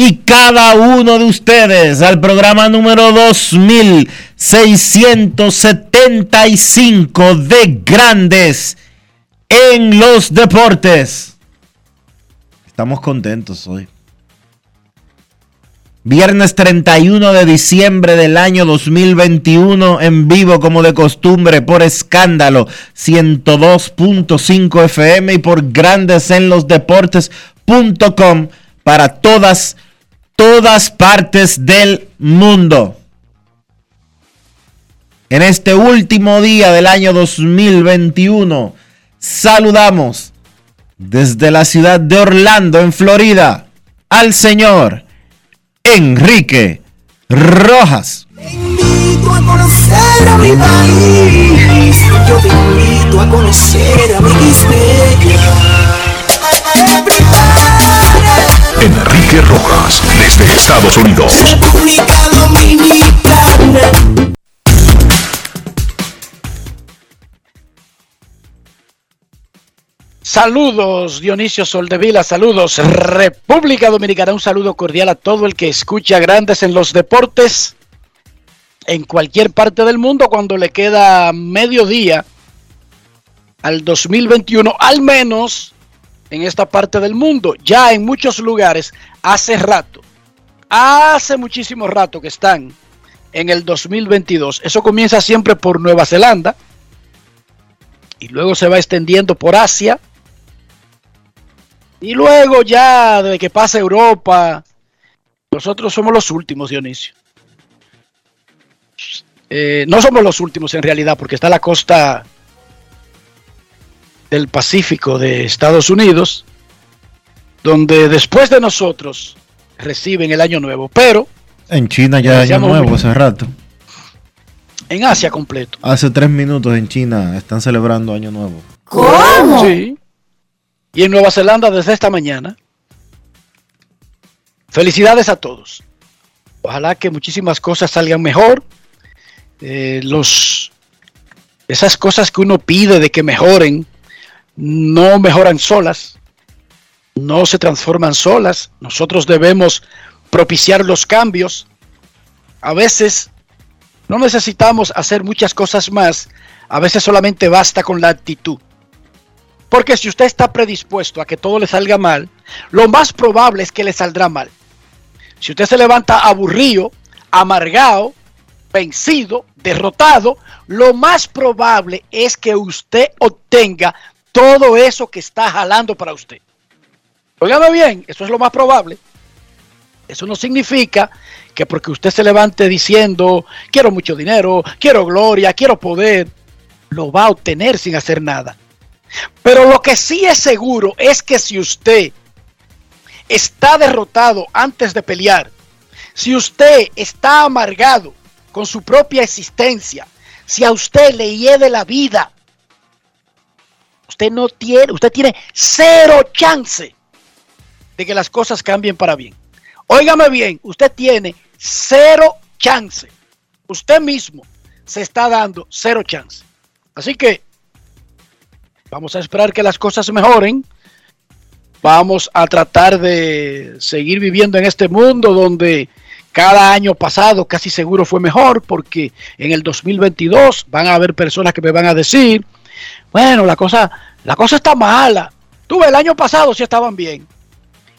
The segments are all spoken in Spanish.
y cada uno de ustedes al programa número 2675 de Grandes en los Deportes. Estamos contentos hoy. Viernes 31 de diciembre del año 2021 en vivo como de costumbre por escándalo 102.5 FM y por grandes en los deportes.com para todas todas partes del mundo. En este último día del año 2021, saludamos desde la ciudad de Orlando, en Florida, al señor Enrique Rojas. Te a conocer a mi país, yo te invito a conocer a mi Enrique Rojas, desde Estados Unidos. Saludos Dionisio Soldevila, saludos República Dominicana, un saludo cordial a todo el que escucha grandes en los deportes en cualquier parte del mundo cuando le queda medio día al 2021, al menos en esta parte del mundo. Ya en muchos lugares hace rato, hace muchísimo rato que están en el 2022. Eso comienza siempre por Nueva Zelanda y luego se va extendiendo por Asia. Y luego ya de que pasa Europa, nosotros somos los últimos, Dionisio. Eh, no somos los últimos en realidad, porque está la costa del Pacífico de Estados Unidos, donde después de nosotros reciben el año nuevo, pero... En China ya año nuevo hace rato. En Asia completo. Hace tres minutos en China están celebrando año nuevo. ¿Cómo? Sí. Y en Nueva Zelanda desde esta mañana. Felicidades a todos. Ojalá que muchísimas cosas salgan mejor. Eh, los, esas cosas que uno pide de que mejoren, no mejoran solas, no se transforman solas. Nosotros debemos propiciar los cambios. A veces no necesitamos hacer muchas cosas más, a veces solamente basta con la actitud. Porque si usted está predispuesto a que todo le salga mal, lo más probable es que le saldrá mal. Si usted se levanta aburrido, amargado, vencido, derrotado, lo más probable es que usted obtenga todo eso que está jalando para usted. Óigame bien, eso es lo más probable. Eso no significa que porque usted se levante diciendo, quiero mucho dinero, quiero gloria, quiero poder, lo va a obtener sin hacer nada. Pero lo que sí es seguro es que si usted está derrotado antes de pelear, si usted está amargado con su propia existencia, si a usted le hiede la vida, usted no tiene, usted tiene cero chance de que las cosas cambien para bien. Óigame bien, usted tiene cero chance, usted mismo, se está dando cero chance. Así que vamos a esperar que las cosas mejoren. Vamos a tratar de seguir viviendo en este mundo donde cada año pasado casi seguro fue mejor porque en el 2022 van a haber personas que me van a decir, bueno, la cosa, la cosa está mala. Tuve el año pasado si estaban bien.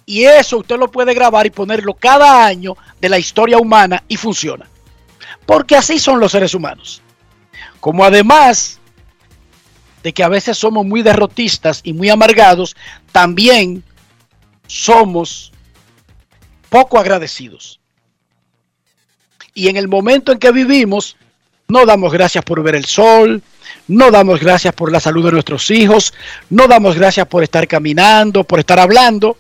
Y eso usted lo puede grabar y ponerlo cada año de la historia humana y funciona. Porque así son los seres humanos. Como además de que a veces somos muy derrotistas y muy amargados, también somos poco agradecidos. Y en el momento en que vivimos, no damos gracias por ver el sol, no damos gracias por la salud de nuestros hijos, no damos gracias por estar caminando, por estar hablando.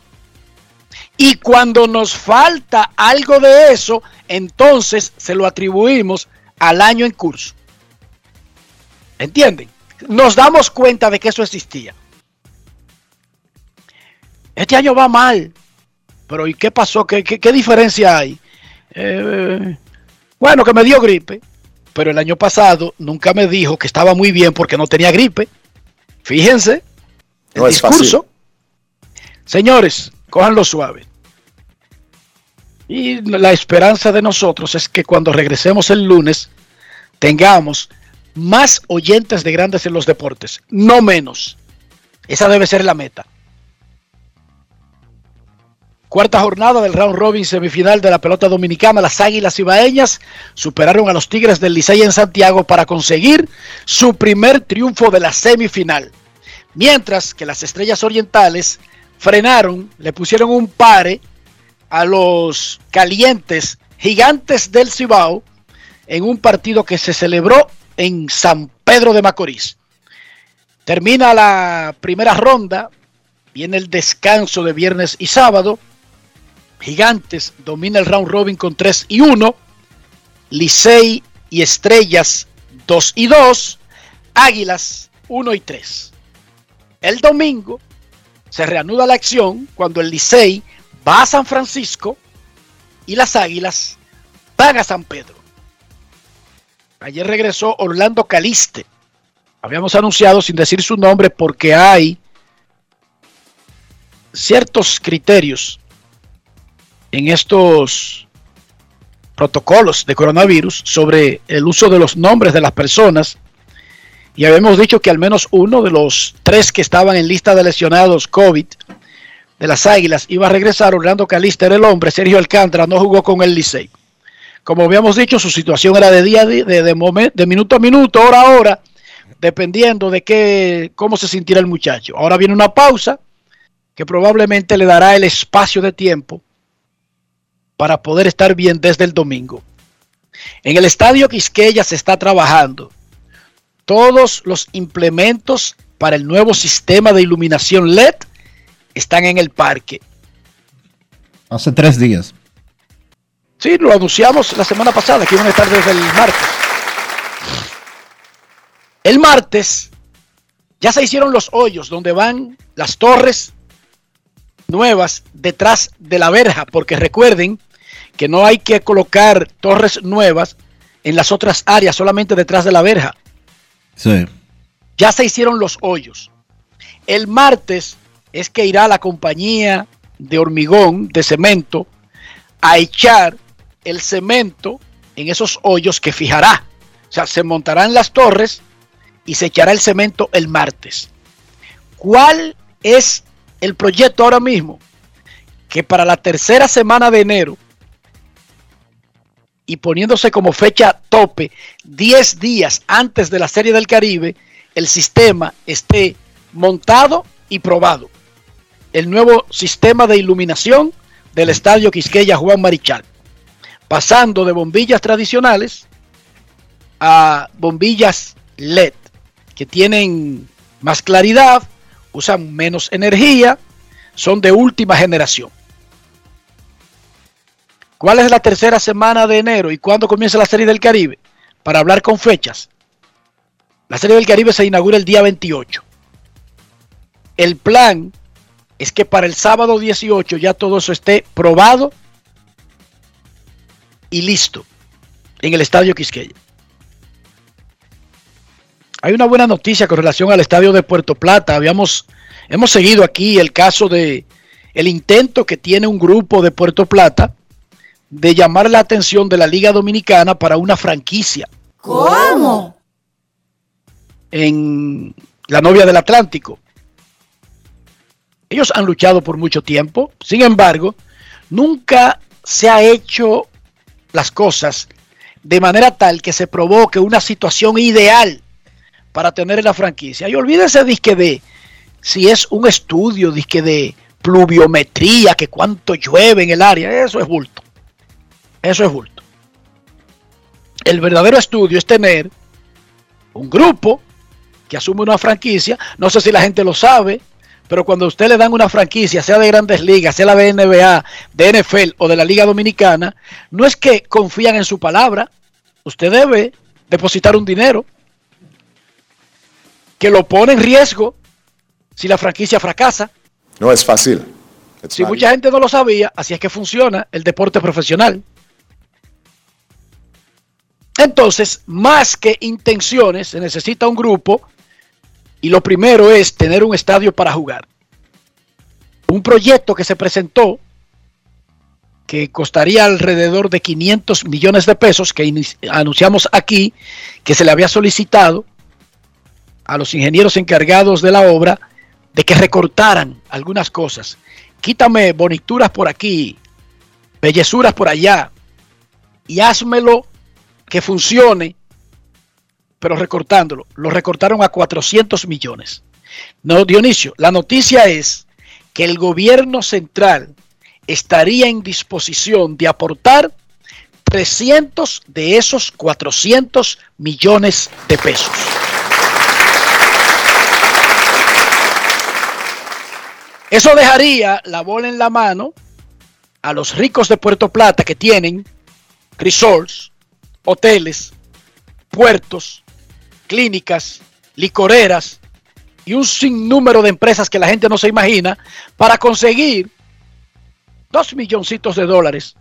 Y cuando nos falta algo de eso, entonces se lo atribuimos al año en curso. ¿Entienden? Nos damos cuenta de que eso existía. Este año va mal. Pero ¿y qué pasó? ¿Qué, diferencia hay? Eh, bueno, que me dio gripe. Pero el año pasado nunca me dijo que estaba muy bien porque no tenía gripe. Fíjense. El discurso. Señores, cójanlo suave. Y la esperanza de nosotros es que cuando regresemos el lunes tengamos más oyentes de grandes en los deportes, no menos. Esa debe ser la meta. Cuarta jornada del round robin semifinal de la pelota dominicana. Las Águilas Ibaeñas superaron a los Tigres del Licey en Santiago para conseguir su primer triunfo de la semifinal. Mientras que las Estrellas Orientales frenaron, le pusieron un pare a los calientes gigantes del Cibao en un partido que se celebró en San Pedro de Macorís. Termina la primera ronda, viene el descanso de viernes y sábado. Gigantes domina el round robin con 3 y 1. Licey y Estrellas 2 y 2. Águilas 1 y 3. El domingo se reanuda la acción cuando el Licey va a San Francisco y las Águilas van a San Pedro. Ayer regresó Orlando Caliste. Habíamos anunciado sin decir su nombre porque hay ciertos criterios en estos protocolos de coronavirus sobre el uso de los nombres de las personas. Y habíamos dicho que al menos uno de los tres que estaban en lista de lesionados COVID de las Águilas iba a regresar. Orlando Caliste era el hombre. Sergio Alcántara no jugó con el Licey. Como habíamos dicho, su situación era de día de, de, de minuto a minuto, hora a hora, dependiendo de qué, cómo se sintiera el muchacho. Ahora viene una pausa que probablemente le dará el espacio de tiempo para poder estar bien desde el domingo. En el estadio Quisqueya se está trabajando todos los implementos para el nuevo sistema de iluminación LED están en el parque. Hace tres días. Sí, lo anunciamos la semana pasada, que iban a estar desde el martes. El martes ya se hicieron los hoyos donde van las torres nuevas detrás de la verja, porque recuerden que no hay que colocar torres nuevas en las otras áreas, solamente detrás de la verja. Sí. Ya se hicieron los hoyos. El martes es que irá la compañía de hormigón, de cemento, a echar el cemento en esos hoyos que fijará. O sea, se montarán las torres y se echará el cemento el martes. ¿Cuál es el proyecto ahora mismo? Que para la tercera semana de enero y poniéndose como fecha tope 10 días antes de la Serie del Caribe, el sistema esté montado y probado. El nuevo sistema de iluminación del Estadio Quisqueya Juan Marichal pasando de bombillas tradicionales a bombillas LED, que tienen más claridad, usan menos energía, son de última generación. ¿Cuál es la tercera semana de enero y cuándo comienza la Serie del Caribe? Para hablar con fechas. La Serie del Caribe se inaugura el día 28. El plan es que para el sábado 18 ya todo eso esté probado y listo en el estadio Quisqueya. Hay una buena noticia con relación al estadio de Puerto Plata. Habíamos, hemos seguido aquí el caso de el intento que tiene un grupo de Puerto Plata de llamar la atención de la Liga Dominicana para una franquicia. ¿Cómo? En la novia del Atlántico. Ellos han luchado por mucho tiempo, sin embargo, nunca se ha hecho las cosas de manera tal que se provoque una situación ideal para tener la franquicia. Y olvídense disque de si es un estudio, disque de pluviometría, que cuánto llueve en el área, eso es bulto. Eso es bulto. El verdadero estudio es tener un grupo que asume una franquicia. No sé si la gente lo sabe, pero cuando usted le dan una franquicia, sea de grandes ligas, sea la de NBA, de NFL o de la Liga Dominicana, no es que confían en su palabra. Usted debe depositar un dinero que lo pone en riesgo si la franquicia fracasa. No es fácil. si mucha gente no lo sabía, así es que funciona el deporte profesional. Entonces, más que intenciones, se necesita un grupo y lo primero es tener un estadio para jugar. Un proyecto que se presentó que costaría alrededor de 500 millones de pesos que anunciamos aquí, que se le había solicitado a los ingenieros encargados de la obra de que recortaran algunas cosas. Quítame bonituras por aquí, bellezuras por allá y házmelo que funcione, pero recortándolo. Lo recortaron a 400 millones. No, Dionisio, la noticia es que el gobierno central estaría en disposición de aportar 300 de esos 400 millones de pesos. Eso dejaría la bola en la mano a los ricos de Puerto Plata que tienen resorts, hoteles, puertos, clínicas, licoreras y un sinnúmero de empresas que la gente no se imagina para conseguir dos milloncitos de dólares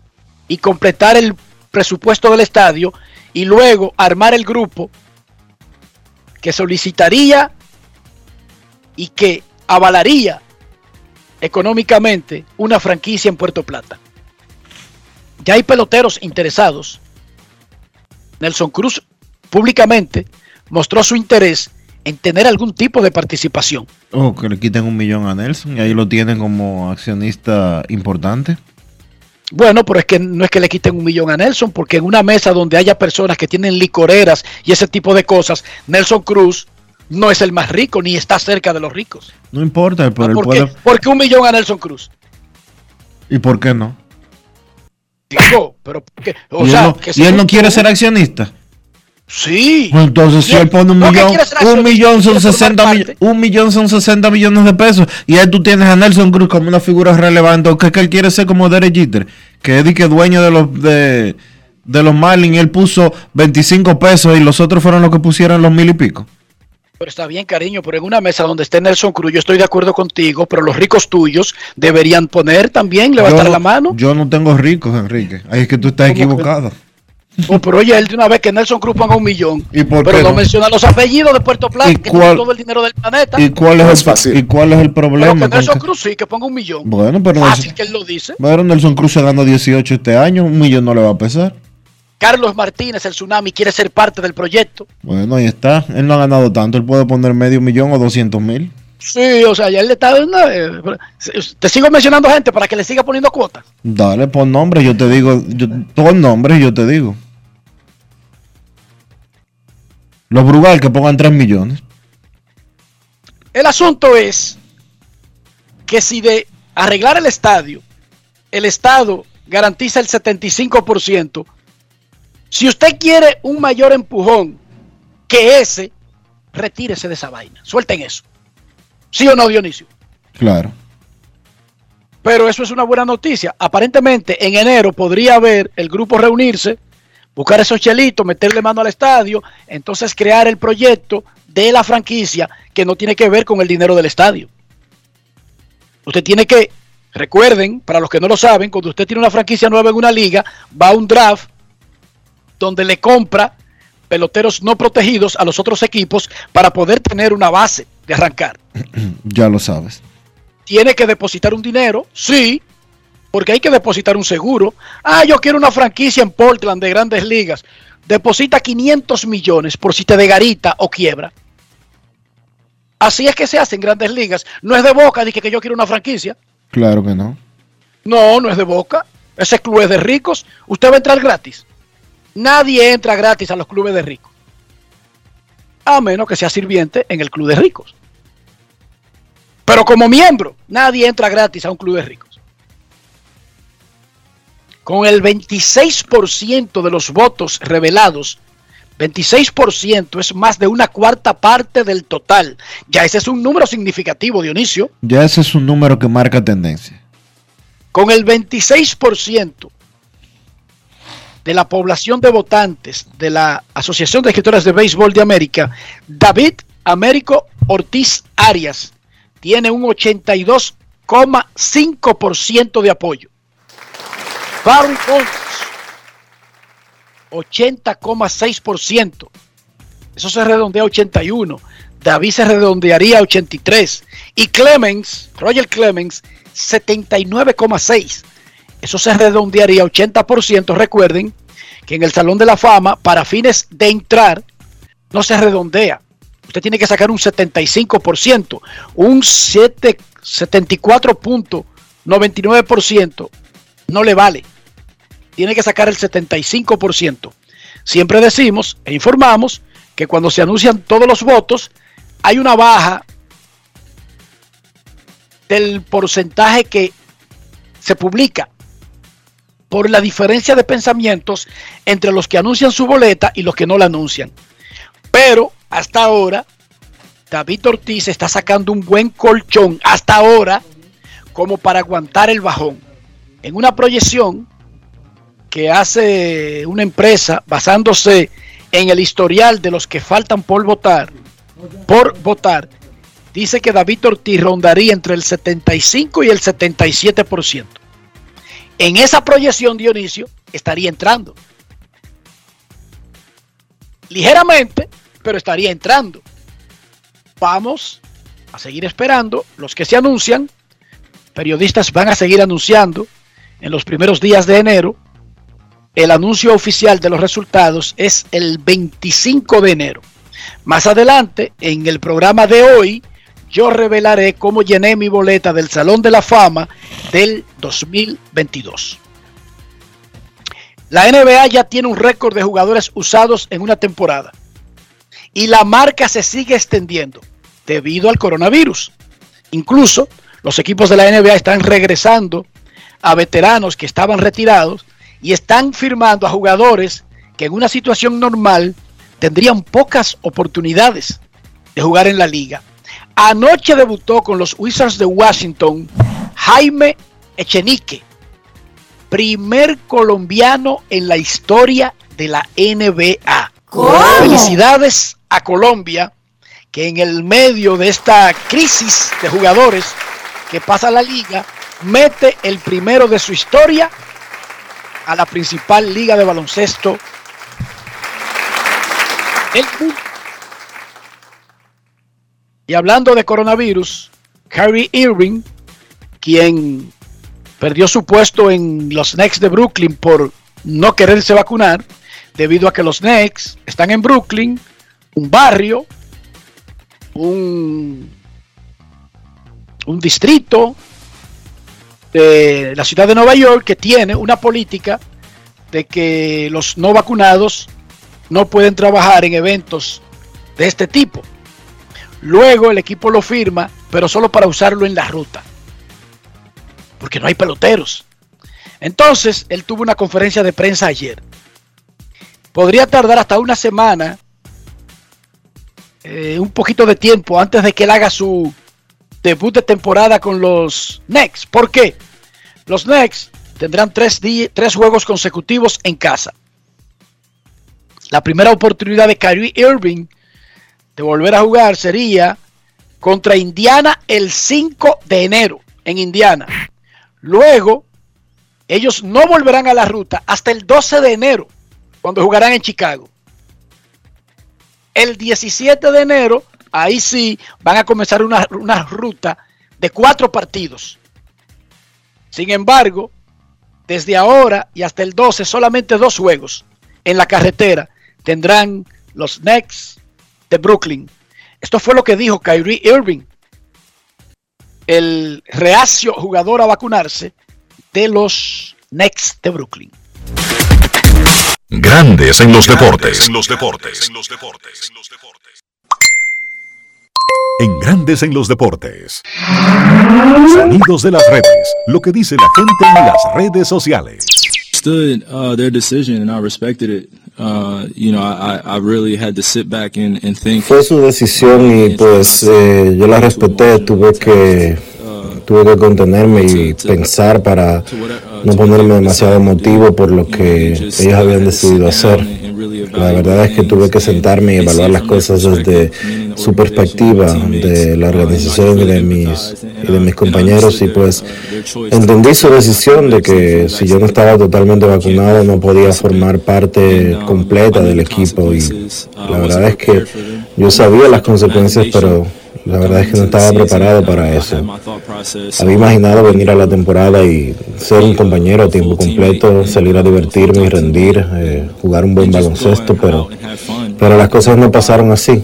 y completar el presupuesto del estadio y luego armar el grupo que solicitaría y que avalaría económicamente una franquicia en Puerto Plata. Ya hay peloteros interesados. Nelson Cruz públicamente mostró su interés en tener algún tipo de participación. Oh, que le quiten un millón a Nelson y ahí lo tienen como accionista importante. Bueno, pero es que no es que le quiten un millón a Nelson, porque en una mesa donde haya personas que tienen licoreras y ese tipo de cosas, Nelson Cruz no es el más rico ni está cerca de los ricos. No importa, pero ¿Por, qué? ¿Por qué un millón a Nelson Cruz? ¿Y por qué no? Pero o ¿Y, sea, él no, ¿y él no quiere ser accionista? Sí. Pues entonces si él pone un millón, un millón son 60 millones, un millón son 60 millones de pesos y ahí tú tienes a Nelson Cruz como una figura relevante, o que, que él quiere ser como Derek Jeter, que es que dueño de los de, de los Marlins, él puso 25 pesos y los otros fueron los que pusieron los mil y pico. Pero está bien, cariño, pero en una mesa donde esté Nelson Cruz, yo estoy de acuerdo contigo, pero los ricos tuyos deberían poner también, levantar la mano. Yo no tengo ricos, Enrique. Ahí es que tú estás equivocado. Oh, pero oye, él de una vez que Nelson Cruz ponga un millón. ¿Y pero no, menciona los apellidos de Puerto Plata, que tiene todo el dinero del planeta. ¿Y cuál es, el, ¿y cuál es el problema? Pero que Nelson Cruz sí, que ponga un millón. Bueno, pero Fácil que él lo dice. Bueno, Nelson Cruz se ganó 18 este año, un millón no le va a pesar. Carlos Martínez, el Tsunami, quiere ser parte del proyecto. Bueno, ahí está. Él no ha ganado tanto. Él puede poner medio millón o doscientos mil. Sí, o sea, ya él le está dando. Eh, te sigo mencionando gente para que le siga poniendo cuotas. Dale, pon nombre, yo te digo. Yo, pon nombre, yo te digo. Los Brugal que pongan 3 millones. El asunto es que si de arreglar el estadio, el Estado garantiza el 75%, si usted quiere un mayor empujón que ese, retírese de esa vaina. Suelten eso. ¿Sí o no, Dionisio? Claro. Pero eso es una buena noticia. Aparentemente, en enero podría haber el grupo reunirse, buscar esos chelitos, meterle mano al estadio, entonces crear el proyecto de la franquicia que no tiene que ver con el dinero del estadio. Usted tiene que, recuerden, para los que no lo saben, cuando usted tiene una franquicia nueva en una liga, va a un draft donde le compra peloteros no protegidos a los otros equipos para poder tener una base de arrancar. Ya lo sabes. Tiene que depositar un dinero, sí, porque hay que depositar un seguro. Ah, yo quiero una franquicia en Portland de grandes ligas. Deposita 500 millones por si te degarita o quiebra. Así es que se hace en grandes ligas. No es de boca, dije que yo quiero una franquicia. Claro que no. No, no es de boca. Ese club es de ricos. Usted va a entrar gratis. Nadie entra gratis a los clubes de ricos. A menos que sea sirviente en el club de ricos. Pero como miembro, nadie entra gratis a un club de ricos. Con el 26% de los votos revelados, 26% es más de una cuarta parte del total. Ya ese es un número significativo, Dionisio. Ya ese es un número que marca tendencia. Con el 26% de la población de votantes de la Asociación de Escritores de Béisbol de América, David Américo Ortiz Arias tiene un 82,5% de apoyo. Barry Bonds, 80,6%. Eso se redondea a 81. David se redondearía a 83. Y Clemens, Roger Clemens, 79,6. Eso se redondearía a 80%. Recuerden que en el Salón de la Fama, para fines de entrar, no se redondea. Usted tiene que sacar un 75%. Un 74.99% no le vale. Tiene que sacar el 75%. Siempre decimos e informamos que cuando se anuncian todos los votos, hay una baja del porcentaje que se publica por la diferencia de pensamientos entre los que anuncian su boleta y los que no la anuncian. Pero hasta ahora, David Ortiz está sacando un buen colchón, hasta ahora, como para aguantar el bajón. En una proyección que hace una empresa basándose en el historial de los que faltan por votar, por votar, dice que David Ortiz rondaría entre el 75 y el 77%. En esa proyección, Dionisio, estaría entrando. Ligeramente, pero estaría entrando. Vamos a seguir esperando. Los que se anuncian, periodistas van a seguir anunciando en los primeros días de enero. El anuncio oficial de los resultados es el 25 de enero. Más adelante, en el programa de hoy, yo revelaré cómo llené mi boleta del Salón de la Fama del 2022. La NBA ya tiene un récord de jugadores usados en una temporada y la marca se sigue extendiendo debido al coronavirus. Incluso los equipos de la NBA están regresando a veteranos que estaban retirados y están firmando a jugadores que en una situación normal tendrían pocas oportunidades de jugar en la liga. Anoche debutó con los Wizards de Washington Jaime Echenique, primer colombiano en la historia de la NBA. Felicidades a Colombia, que en el medio de esta crisis de jugadores que pasa la liga, mete el primero de su historia a la principal liga de baloncesto del mundo. Y hablando de coronavirus, Kyrie Irving, quien perdió su puesto en los Knicks de Brooklyn por no quererse vacunar, debido a que los Knicks están en Brooklyn, un barrio, un, un distrito de la ciudad de Nueva York que tiene una política de que los no vacunados no pueden trabajar en eventos de este tipo. Luego el equipo lo firma, pero solo para usarlo en la ruta. Porque no hay peloteros. Entonces, él tuvo una conferencia de prensa ayer. Podría tardar hasta una semana, eh, un poquito de tiempo antes de que él haga su debut de temporada con los Knicks. ¿Por qué? Los Knicks tendrán tres, tres juegos consecutivos en casa. La primera oportunidad de Kyrie Irving de volver a jugar sería contra Indiana el 5 de enero en Indiana. Luego, ellos no volverán a la ruta hasta el 12 de enero, cuando jugarán en Chicago. el 17 de enero, ahí sí van a comenzar una, una ruta de cuatro partidos. Sin embargo, desde ahora y hasta el 12, solamente dos juegos en la carretera tendrán los Nets de Brooklyn. Esto fue lo que dijo Kyrie Irving, el reacio jugador a vacunarse de los Nets de Brooklyn. Grandes en los deportes. En los deportes. En los deportes. En Grandes en los deportes. Sonidos de las redes. Lo que dice la gente en las redes sociales. Stood uh, their decision and I respected it. Uh, you know, I, I really had to sit back and, and think. Fue su decisión y pues eh, yo la respeté. Tuve que tuve que contenerme y pensar para no ponerme demasiado emotivo por lo que ellos habían decidido hacer. La verdad es que tuve que sentarme y evaluar las cosas desde su perspectiva de la organización y de mis, y de mis compañeros y pues entendí su decisión de que si yo no estaba totalmente vacunado no podía formar parte completa del equipo y la verdad es que yo sabía las consecuencias pero la verdad es que no estaba preparado para eso. Había imaginado venir a la temporada y ser un compañero a tiempo completo, salir a divertirme y rendir, eh, jugar un buen baloncesto, pero, pero las cosas no pasaron así.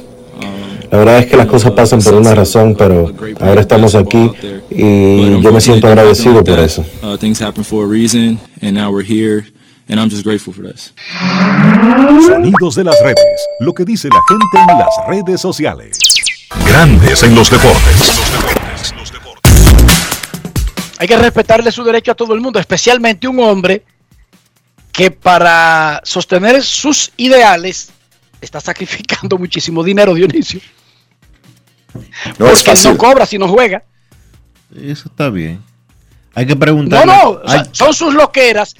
La verdad es que las cosas pasan por una razón, pero ahora estamos aquí y yo me siento agradecido por eso. Sonidos de las redes, lo que dice la gente en las redes sociales. Grandes en los deportes. Hay que respetarle su derecho a todo el mundo, especialmente un hombre que para sostener sus ideales está sacrificando muchísimo dinero, Dionisio. No Porque no cobra si no juega. Eso está bien. Hay que preguntar. No, no, son sus loqueras,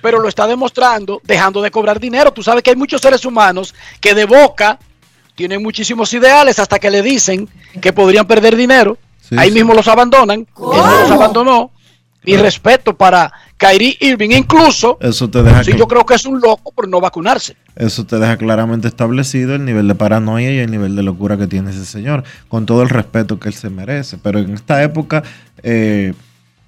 pero lo está demostrando dejando de cobrar dinero. Tú sabes que hay muchos seres humanos que de boca tienen muchísimos ideales hasta que le dicen que podrían perder dinero. Ahí mismo los abandonan. Él los abandonó. Mi respeto para Kyrie Irving, incluso. Eso te deja. yo creo que es un loco por no vacunarse. Eso te deja claramente establecido el nivel de paranoia y el nivel de locura que tiene ese señor, con todo el respeto que él se merece. Pero en esta época, eh,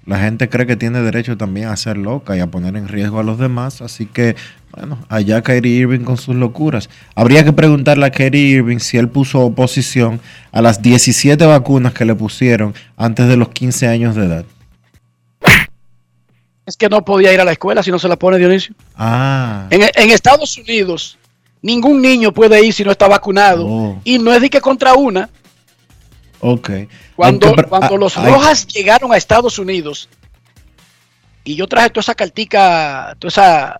la gente cree que tiene derecho también a ser loca y a poner en riesgo a los demás. Así que bueno, allá Kyrie Irving con sus locuras. Habría que preguntarle a Kyrie Irving si él puso oposición a las 17 vacunas que le pusieron antes de los 15 años de edad. Es que no podía ir a la escuela si no se la pone Dionisio. Ah. En, Estados Unidos, ningún niño puede ir si no está vacunado. Oh. Y no es de que contra una. Ok. Cuando, cuando ah, los Rojas llegaron a Estados Unidos, y yo traje toda esa cartica, toda esa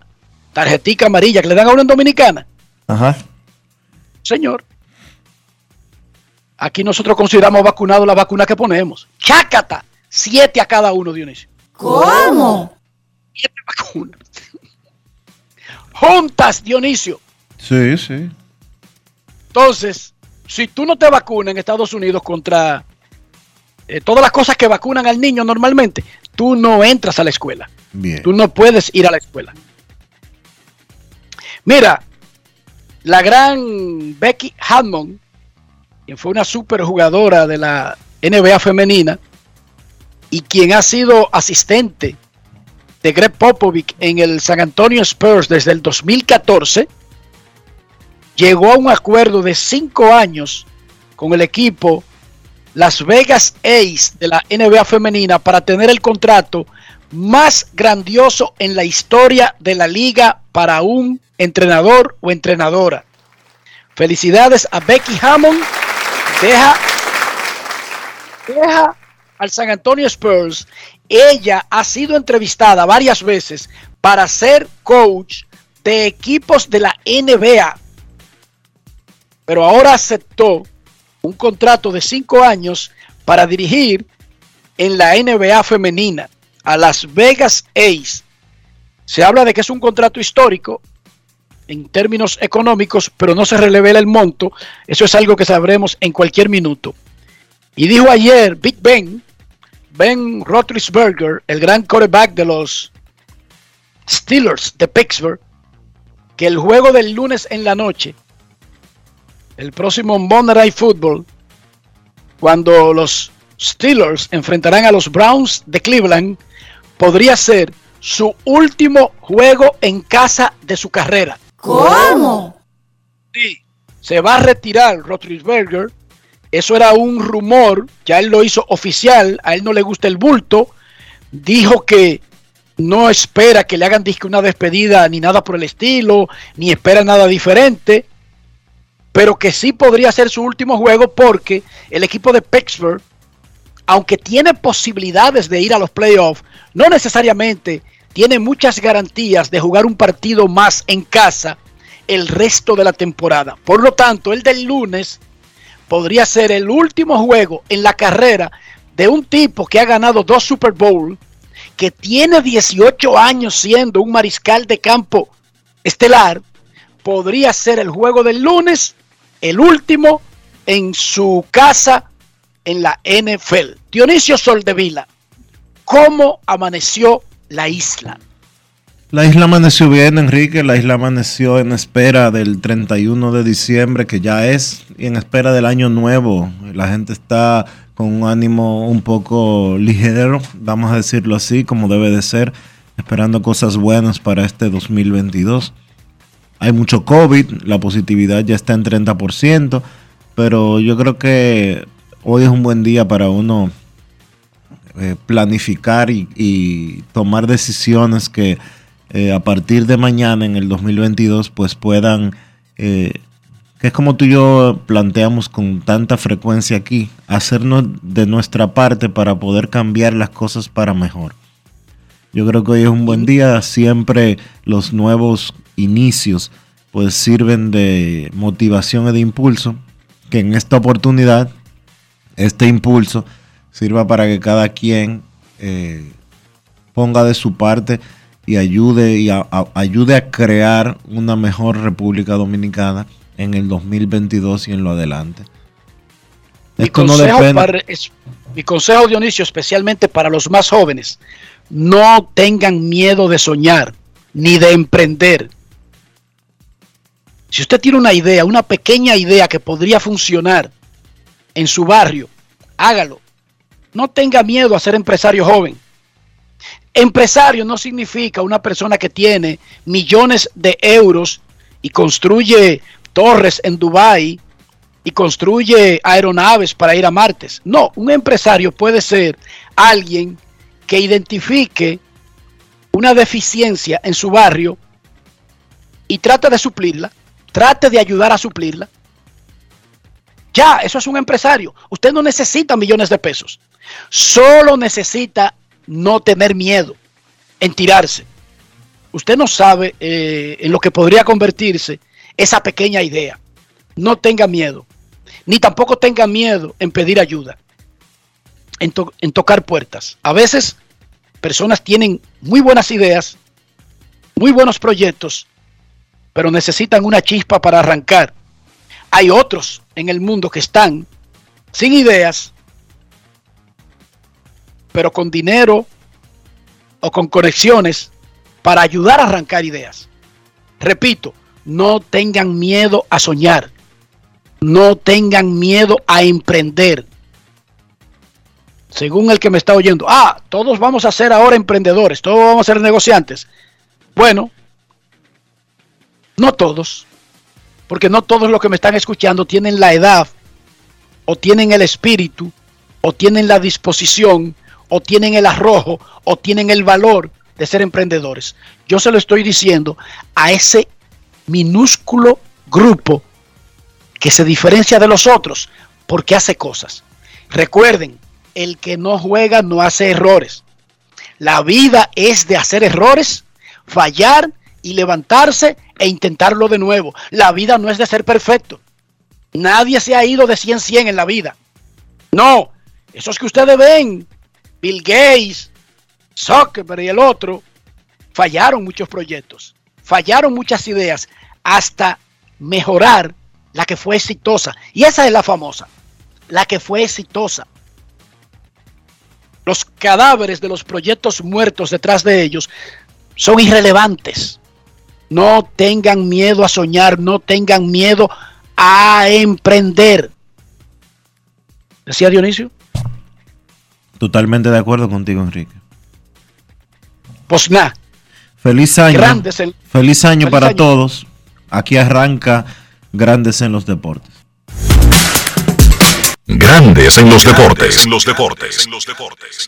tarjetica amarilla que le dan a uno en Dominicana. Ajá. Señor, aquí nosotros consideramos vacunado la vacuna que ponemos. Chácata, siete a cada uno, Dionisio. ¿Cómo? Siete vacunas. Juntas, Dionisio. Sí, sí. Entonces, si tú no te vacunas en Estados Unidos contra eh, todas las cosas que vacunan al niño normalmente, tú no entras a la escuela. Bien. Tú no puedes ir a la escuela. Mira, la gran Becky Hammond, quien fue una super jugadora de la NBA femenina y quien ha sido asistente de Greg Popovich en el San Antonio Spurs desde el 2014, llegó a un acuerdo de cinco años con el equipo Las Vegas Ace de la NBA femenina para tener el contrato más grandioso en la historia de la liga para un entrenador o entrenadora. Felicidades a Becky Hammond. Deja, deja al San Antonio Spurs. Ella ha sido entrevistada varias veces para ser coach de equipos de la NBA. Pero ahora aceptó un contrato de cinco años para dirigir en la NBA femenina a Las Vegas Ace. Se habla de que es un contrato histórico en términos económicos, pero no se revela el monto. Eso es algo que sabremos en cualquier minuto. Y dijo ayer Big Ben, Ben Roethlisberger, el gran quarterback de los Steelers de Pittsburgh, que el juego del lunes en la noche el próximo Monday Night Football, cuando los Steelers enfrentarán a los Browns de Cleveland, podría ser su último juego en casa de su carrera. ¿Cómo? Sí, se va a retirar Roethlisberger. Eso era un rumor, ya él lo hizo oficial, a él no le gusta el bulto. Dijo que no espera que le hagan disque una despedida ni nada por el estilo, ni espera nada diferente, pero que sí podría ser su último juego porque el equipo de Pittsburgh, aunque tiene posibilidades de ir a los playoffs, no necesariamente tiene muchas garantías de jugar un partido más en casa el resto de la temporada. Por lo tanto, el del lunes podría ser el último juego en la carrera de un tipo que ha ganado dos Super Bowl, que tiene 18 años siendo un mariscal de campo estelar, podría ser el juego del lunes, el último en su casa en la NFL. Dionisio Soldevila, ¿cómo amaneció la isla? La isla amaneció bien, Enrique. La isla amaneció en espera del 31 de diciembre, que ya es, y en espera del año nuevo. La gente está con un ánimo un poco ligero, vamos a decirlo así, como debe de ser, esperando cosas buenas para este 2022. Hay mucho COVID, la positividad ya está en 30%, pero yo creo que hoy es un buen día para uno eh, planificar y, y tomar decisiones que eh, a partir de mañana en el 2022 pues puedan, eh, que es como tú y yo planteamos con tanta frecuencia aquí, hacernos de nuestra parte para poder cambiar las cosas para mejor. Yo creo que hoy es un buen día, siempre los nuevos inicios pues sirven de motivación y de impulso, que en esta oportunidad este impulso sirva para que cada quien eh, ponga de su parte y ayude, y a, a, ayude a crear una mejor República Dominicana en el 2022 y en lo adelante. Mi Esto no consejo, para- es- mi consejo, Dionisio, especialmente para los más jóvenes, no tengan miedo de soñar ni de emprender. Si usted tiene una idea, una pequeña idea que podría funcionar en su barrio, hágalo. No tenga miedo a ser empresario joven. Empresario no significa una persona que tiene millones de euros y construye torres en Dubái y construye aeronaves para ir a Martes. No, un empresario puede ser alguien que identifique una deficiencia en su barrio y trate de suplirla, trate de ayudar a suplirla. Ya, eso es un empresario. Usted no necesita millones de pesos. Solo necesita no tener miedo en tirarse. Usted no sabe eh, en lo que podría convertirse esa pequeña idea. No tenga miedo. Ni tampoco tenga miedo en pedir ayuda. En, to- en tocar puertas. A veces personas tienen muy buenas ideas, muy buenos proyectos, pero necesitan una chispa para arrancar. Hay otros en el mundo que están sin ideas, pero con dinero o con conexiones para ayudar a arrancar ideas. Repito, no tengan miedo a soñar, no tengan miedo a emprender. Según el que me está oyendo, ah, todos vamos a ser ahora emprendedores, todos vamos a ser negociantes. Bueno, no todos, porque no todos los que me están escuchando tienen la edad, o tienen el espíritu, o tienen la disposición, o tienen el arrojo, o tienen el valor de ser emprendedores. Yo se lo estoy diciendo a ese minúsculo grupo que se diferencia de los otros porque hace cosas. Recuerden, el que no juega no hace errores. La vida es de hacer errores, fallar y levantarse e intentarlo de nuevo. La vida no es de ser perfecto. Nadie se ha ido de 100 100 en la vida. No, esos que ustedes ven, Bill Gates, Zuckerberg y el otro, fallaron muchos proyectos, fallaron muchas ideas hasta mejorar la que fue exitosa. Y esa es la famosa, la que fue exitosa. Los cadáveres de los proyectos muertos detrás de ellos son irrelevantes. No tengan miedo a soñar, no tengan miedo a emprender. ¿Decía Dionisio? Totalmente de acuerdo contigo, Enrique. Pues nada. Feliz año. feliz año para todos. Aquí arranca Grandes en los Deportes. Grandes en los deportes. En los deportes. En los deportes.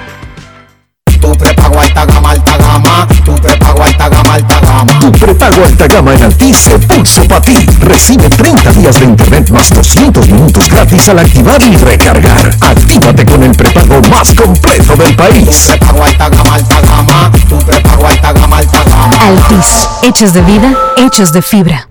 Tu prepago alta gama, alta gama. Tu prepago alta gama, alta gama. Tu prepago alta gama en Altis se puso para ti. Recibe 30 días de internet más 200 minutos gratis al activar y recargar. Actívate con el prepago más completo del país. Tu prepago alta gama, alta gama. Tu prepago alta gama, alta gama. Altis, hechos de vida, hechos de fibra.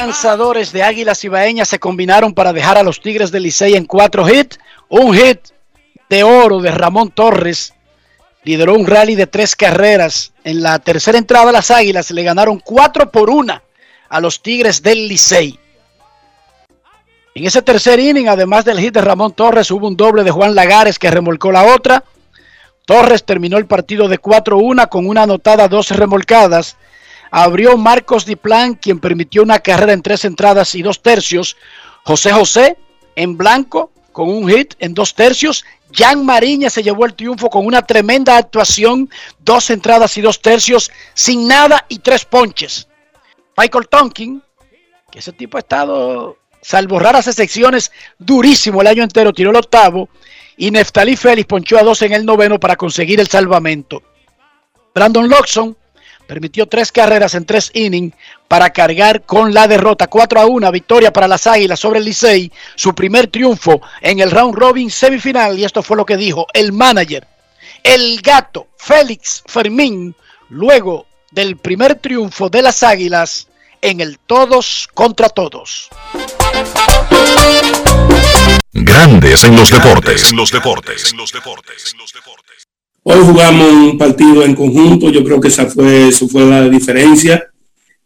Lanzadores de Águilas Ibaeñas se combinaron para dejar a los Tigres del Licey en cuatro hits. Un hit de oro de Ramón Torres. Lideró un rally de tres carreras. En la tercera entrada, las Águilas le ganaron cuatro por una a los Tigres del Licey. En ese tercer inning, además del hit de Ramón Torres, hubo un doble de Juan Lagares que remolcó la otra. Torres terminó el partido de 4-1 con una anotada, dos remolcadas. Abrió Marcos Diplan, quien permitió una carrera en tres entradas y dos tercios. José José en blanco con un hit en dos tercios. Jan Mariña se llevó el triunfo con una tremenda actuación, dos entradas y dos tercios, sin nada y tres ponches. Michael Tonkin, que ese tipo ha estado salvo raras excepciones, durísimo el año entero, tiró el octavo y Neftalí Félix ponchó a dos en el noveno para conseguir el salvamento. Brandon Loxon permitió tres carreras en tres innings para cargar con la derrota 4 a 1, victoria para las Águilas sobre el Licey, su primer triunfo en el round robin semifinal y esto fue lo que dijo el manager, el gato Félix Fermín, luego del primer triunfo de las Águilas en el todos contra todos. Grandes en los deportes. los deportes. los deportes. Hoy jugamos un partido en conjunto. Yo creo que esa fue, eso fue la diferencia.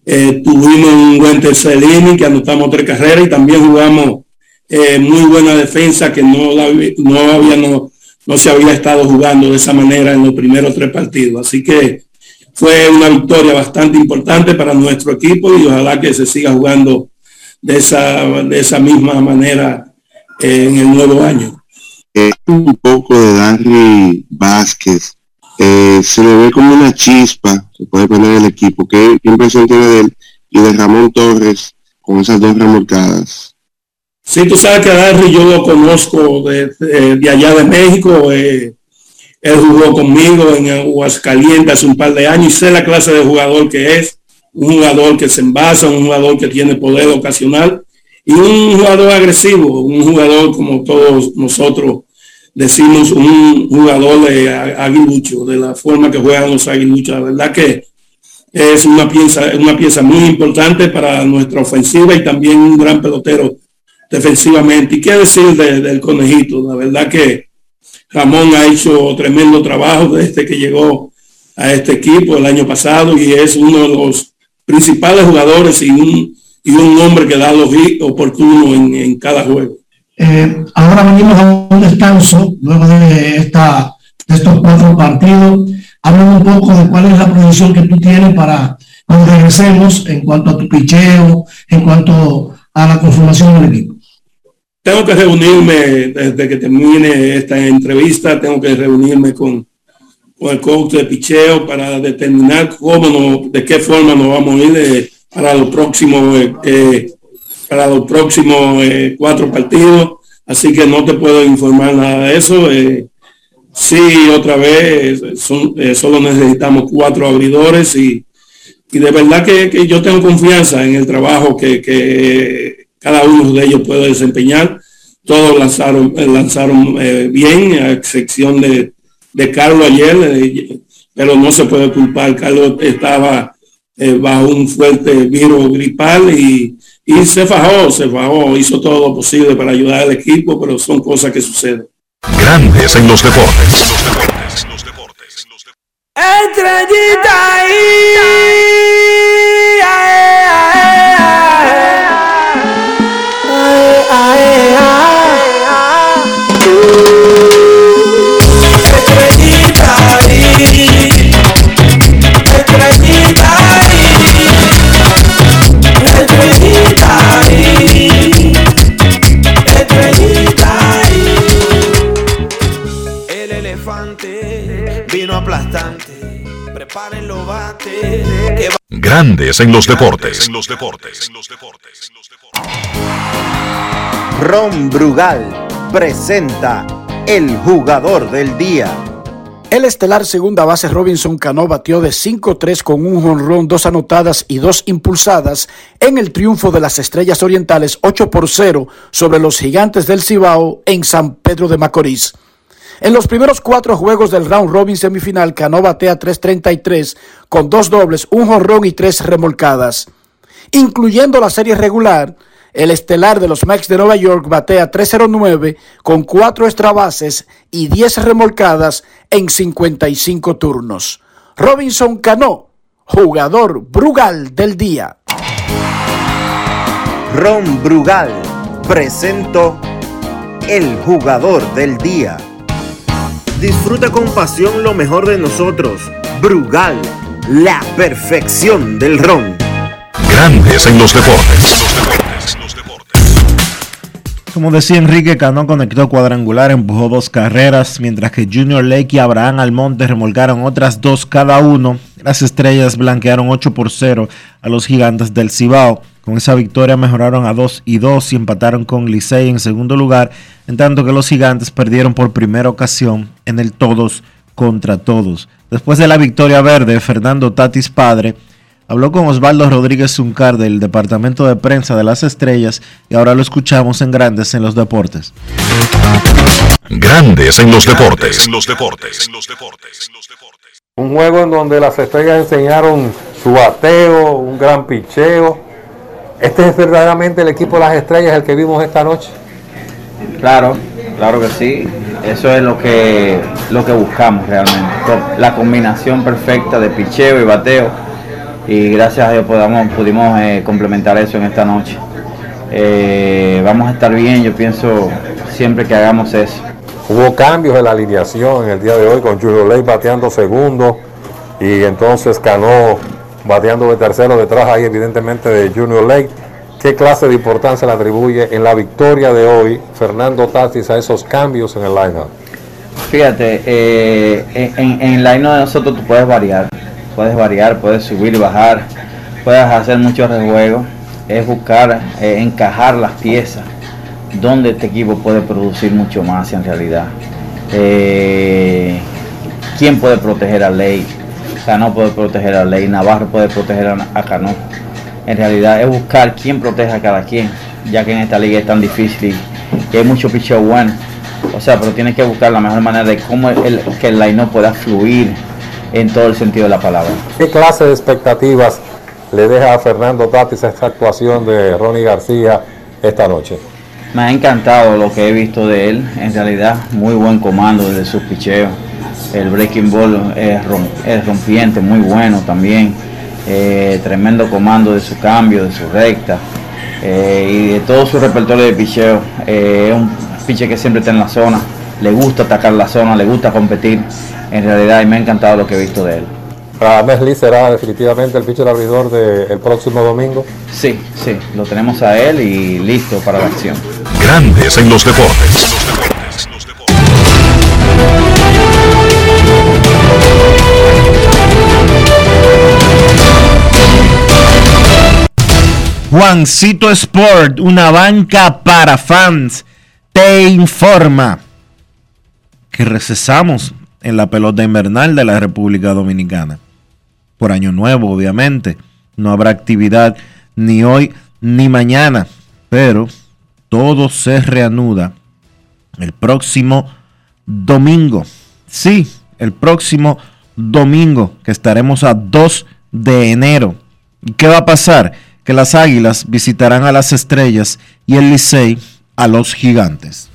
Eh, tuvimos un buen tercer inning que anotamos tres carreras y también jugamos eh, muy buena defensa que no, no había no, no se había estado jugando de esa manera en los primeros tres partidos. Así que fue una victoria bastante importante para nuestro equipo y ojalá que se siga jugando de esa, de esa misma manera eh, en el nuevo año. Eh, un poco de Darry Vázquez. Eh, se le ve como una chispa, se puede poner el equipo. ¿Qué, impresión tiene de él? Y de Ramón Torres con esas dos remolcadas. Sí, tú sabes que a Darry yo lo conozco de, de, allá de México. Eh, él jugó conmigo en Aguascalientes hace un par de años y sé la clase de jugador que es. Un jugador que se envasa, un jugador que tiene poder ocasional y un jugador agresivo, un jugador como todos nosotros decimos, un jugador de aguilucho, de la forma que juegan los aguiluchos. La verdad que es una pieza, una pieza muy importante para nuestra ofensiva y también un gran pelotero defensivamente. ¿Y qué decir del conejito? La verdad que Ramón ha hecho tremendo trabajo desde que llegó a este equipo el año pasado y es uno de los principales jugadores y un, y un hombre que da los oportunos en, en cada juego. Eh, ahora venimos a un descanso luego de, esta, de estos cuatro partidos. Háblame un poco de cuál es la proyección que tú tienes para cuando regresemos en cuanto a tu picheo, en cuanto a la conformación del equipo. Tengo que reunirme desde que termine esta entrevista, tengo que reunirme con, el coach de picheo para determinar cómo no, de qué forma nos vamos a ir eh, para los próximos eh, para los próximos cuatro partidos. Así que no te puedo informar nada de eso. sí, otra vez, son, solo necesitamos cuatro abridores y, y de verdad que, que, yo tengo confianza en el trabajo que, que cada uno de ellos puede desempeñar. Todos lanzaron, lanzaron bien, a excepción de, de Carlos ayer, eh, pero no se puede culpar. Carlos estaba eh, bajo un fuerte virus gripal y, y se fajó, se fajó, hizo todo lo posible para ayudar al equipo, pero son cosas que suceden. Grandes en los deportes. Los deportes. Estrellita Grandes en los deportes. Ron Brugal presenta el jugador del día. El estelar segunda base Robinson Cano batió de 5-3 con un jonrón, dos anotadas y dos impulsadas en el triunfo de las Estrellas Orientales 8 por 0 sobre los Gigantes del Cibao en San Pedro de Macorís. En los primeros cuatro juegos del round robin semifinal, Cano batea 3.33 con dos dobles, un jonrón y tres remolcadas. Incluyendo la serie regular, el estelar de los Mets de Nueva York batea 3.09 con cuatro extrabases y 10 remolcadas en 55 turnos. Robinson Cano, jugador Brugal del día. Ron Brugal presento el jugador del día. Disfruta con pasión lo mejor de nosotros. Brugal, la perfección del ron. Grandes en los deportes. Como decía Enrique Cano conectó cuadrangular, empujó dos carreras, mientras que Junior Lake y Abraham Almonte remolcaron otras dos cada uno. Las estrellas blanquearon 8 por 0 a los gigantes del Cibao. Con esa victoria mejoraron a 2 y 2 y empataron con Licey en segundo lugar, en tanto que los gigantes perdieron por primera ocasión en el todos contra todos. Después de la victoria verde, Fernando Tatis padre habló con Osvaldo Rodríguez Zuncar del Departamento de Prensa de las Estrellas y ahora lo escuchamos en Grandes en los Deportes. Grandes en los Deportes. En los Deportes. Un juego en donde las estrellas enseñaron su bateo, un gran picheo ¿Este es verdaderamente el equipo de las estrellas el que vimos esta noche? Claro, claro que sí. Eso es lo que, lo que buscamos realmente. La combinación perfecta de picheo y bateo. Y gracias a Dios podamos, pudimos eh, complementar eso en esta noche. Eh, vamos a estar bien, yo pienso siempre que hagamos eso. Hubo cambios en la alineación en el día de hoy con Julio Ley bateando segundo y entonces Cano bateando de tercero detrás ahí evidentemente de Junior Lake. ¿Qué clase de importancia le atribuye en la victoria de hoy Fernando Tatis a esos cambios en el line-up? Fíjate, eh, en, en el line de nosotros tú puedes variar, puedes variar, puedes subir bajar, puedes hacer muchos rejuegos, es buscar eh, encajar las piezas donde este equipo puede producir mucho más en realidad. Eh, ¿Quién puede proteger a Ley? Cano puede proteger a Ley, Navarro puede proteger a, Cano. En realidad es buscar quién protege a cada quien. ya que en esta liga es tan difícil y hay mucho picheo bueno. O sea, pero tienes que buscar la mejor manera de cómo el, que el line pueda fluir en todo el sentido de la palabra. ¿Qué clase de expectativas le deja a Fernando Tatis esta actuación de Ronnie García esta noche? Me ha encantado lo que he visto de él. En realidad, muy buen comando desde sus picheos. El breaking ball es, rom- es rompiente, muy bueno también. Eh, tremendo comando de su cambio, de su recta. Eh, y de todo su repertorio de picheo. Eh, es un piche que siempre está en la zona. Le gusta atacar la zona, le gusta competir. En realidad, y me ha encantado lo que he visto de él. Rames Lee será definitivamente el pitcher abridor del próximo domingo. Sí, sí, lo tenemos a él y listo para la acción. Grandes en los deportes. Juancito Sport, una banca para fans, te informa que recesamos en la pelota invernal de la República Dominicana. Por año nuevo, obviamente. No habrá actividad ni hoy ni mañana, pero todo se reanuda el próximo domingo. Sí, el próximo domingo, que estaremos a 2 de enero. ¿Y qué va a pasar? Que las Águilas visitarán a las Estrellas y el Licey a los Gigantes.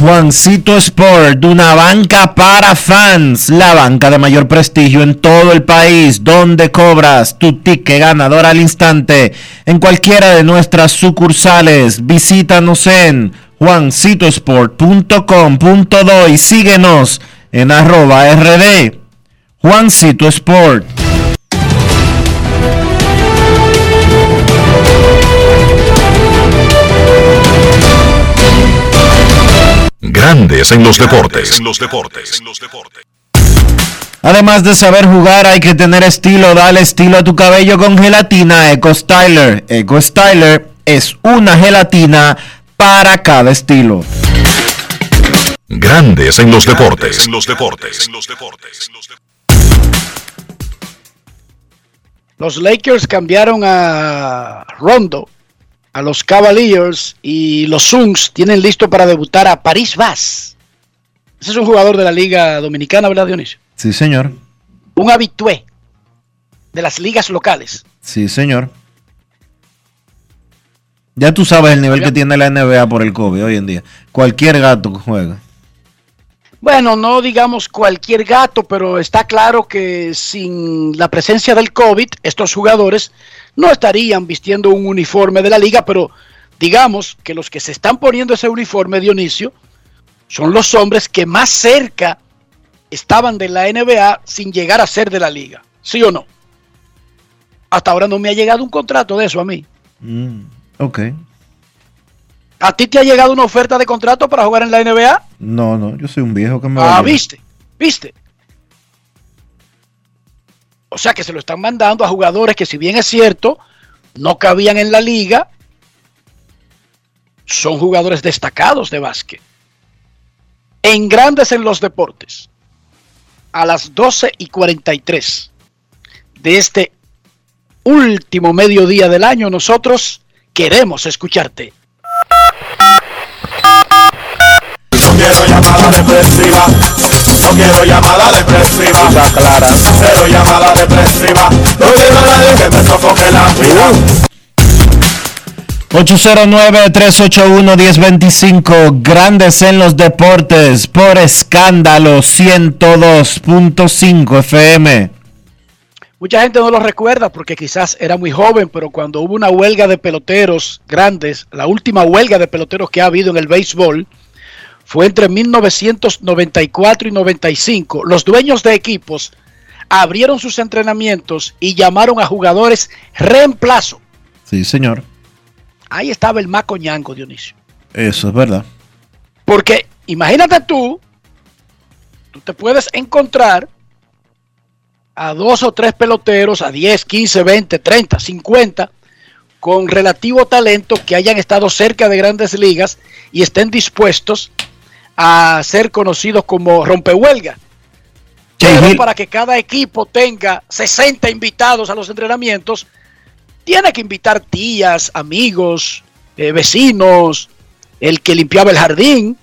Juancito Sport, una banca para fans, la banca de mayor prestigio en todo el país, donde cobras tu ticket ganador al instante en cualquiera de nuestras sucursales. Visítanos en juancitosport.com.do y síguenos en arroba rd. Juancito Sport. Grandes en los deportes. En los deportes. Además de saber jugar, hay que tener estilo. Dale estilo a tu cabello con gelatina Eco Styler. Eco Styler es una gelatina para cada estilo. Grandes en los deportes. En los deportes. Los Lakers cambiaron a Rondo a los Cavaliers y los Suns tienen listo para debutar a Paris Vaz. Ese es un jugador de la Liga Dominicana, ¿verdad, Dionisio? Sí, señor. Un habitué de las ligas locales. Sí, señor. Ya tú sabes el nivel que tiene la NBA por el COVID hoy en día. Cualquier gato juega. Bueno, no digamos cualquier gato, pero está claro que sin la presencia del COVID, estos jugadores no estarían vistiendo un uniforme de la liga, pero digamos que los que se están poniendo ese uniforme, Dionisio, son los hombres que más cerca estaban de la NBA sin llegar a ser de la liga. ¿Sí o no? Hasta ahora no me ha llegado un contrato de eso a mí. Mm, ok. ¿A ti te ha llegado una oferta de contrato para jugar en la NBA? No, no, yo soy un viejo que me Ah, viste, viste. O sea que se lo están mandando a jugadores que si bien es cierto, no cabían en la liga, son jugadores destacados de básquet. En grandes en los deportes, a las 12 y 43 de este último mediodía del año, nosotros queremos escucharte. No quiero llamada depresiva. No quiero llamada depresiva. clara. Cero llamada depresiva. No quiero a nadie que me sofoque la vida. 809-381-1025, grandes en los deportes, por escándalo 102.5 FM. Mucha gente no lo recuerda porque quizás era muy joven, pero cuando hubo una huelga de peloteros grandes, la última huelga de peloteros que ha habido en el béisbol, fue entre 1994 y 95. Los dueños de equipos abrieron sus entrenamientos y llamaron a jugadores reemplazo. Sí, señor, Ahí estaba el Maco Ñango, Dionisio. eso es verdad. Porque imagínate tú, tú te puedes encontrar a dos o tres peloteros, a 10, 15, 20, 30, 50, con relativo talento que hayan estado cerca de grandes ligas y estén dispuestos a ser conocidos como rompehuelga. Pero para que cada equipo tenga 60 invitados a los entrenamientos, tiene que invitar tías, amigos, eh, vecinos, el que limpiaba el jardín,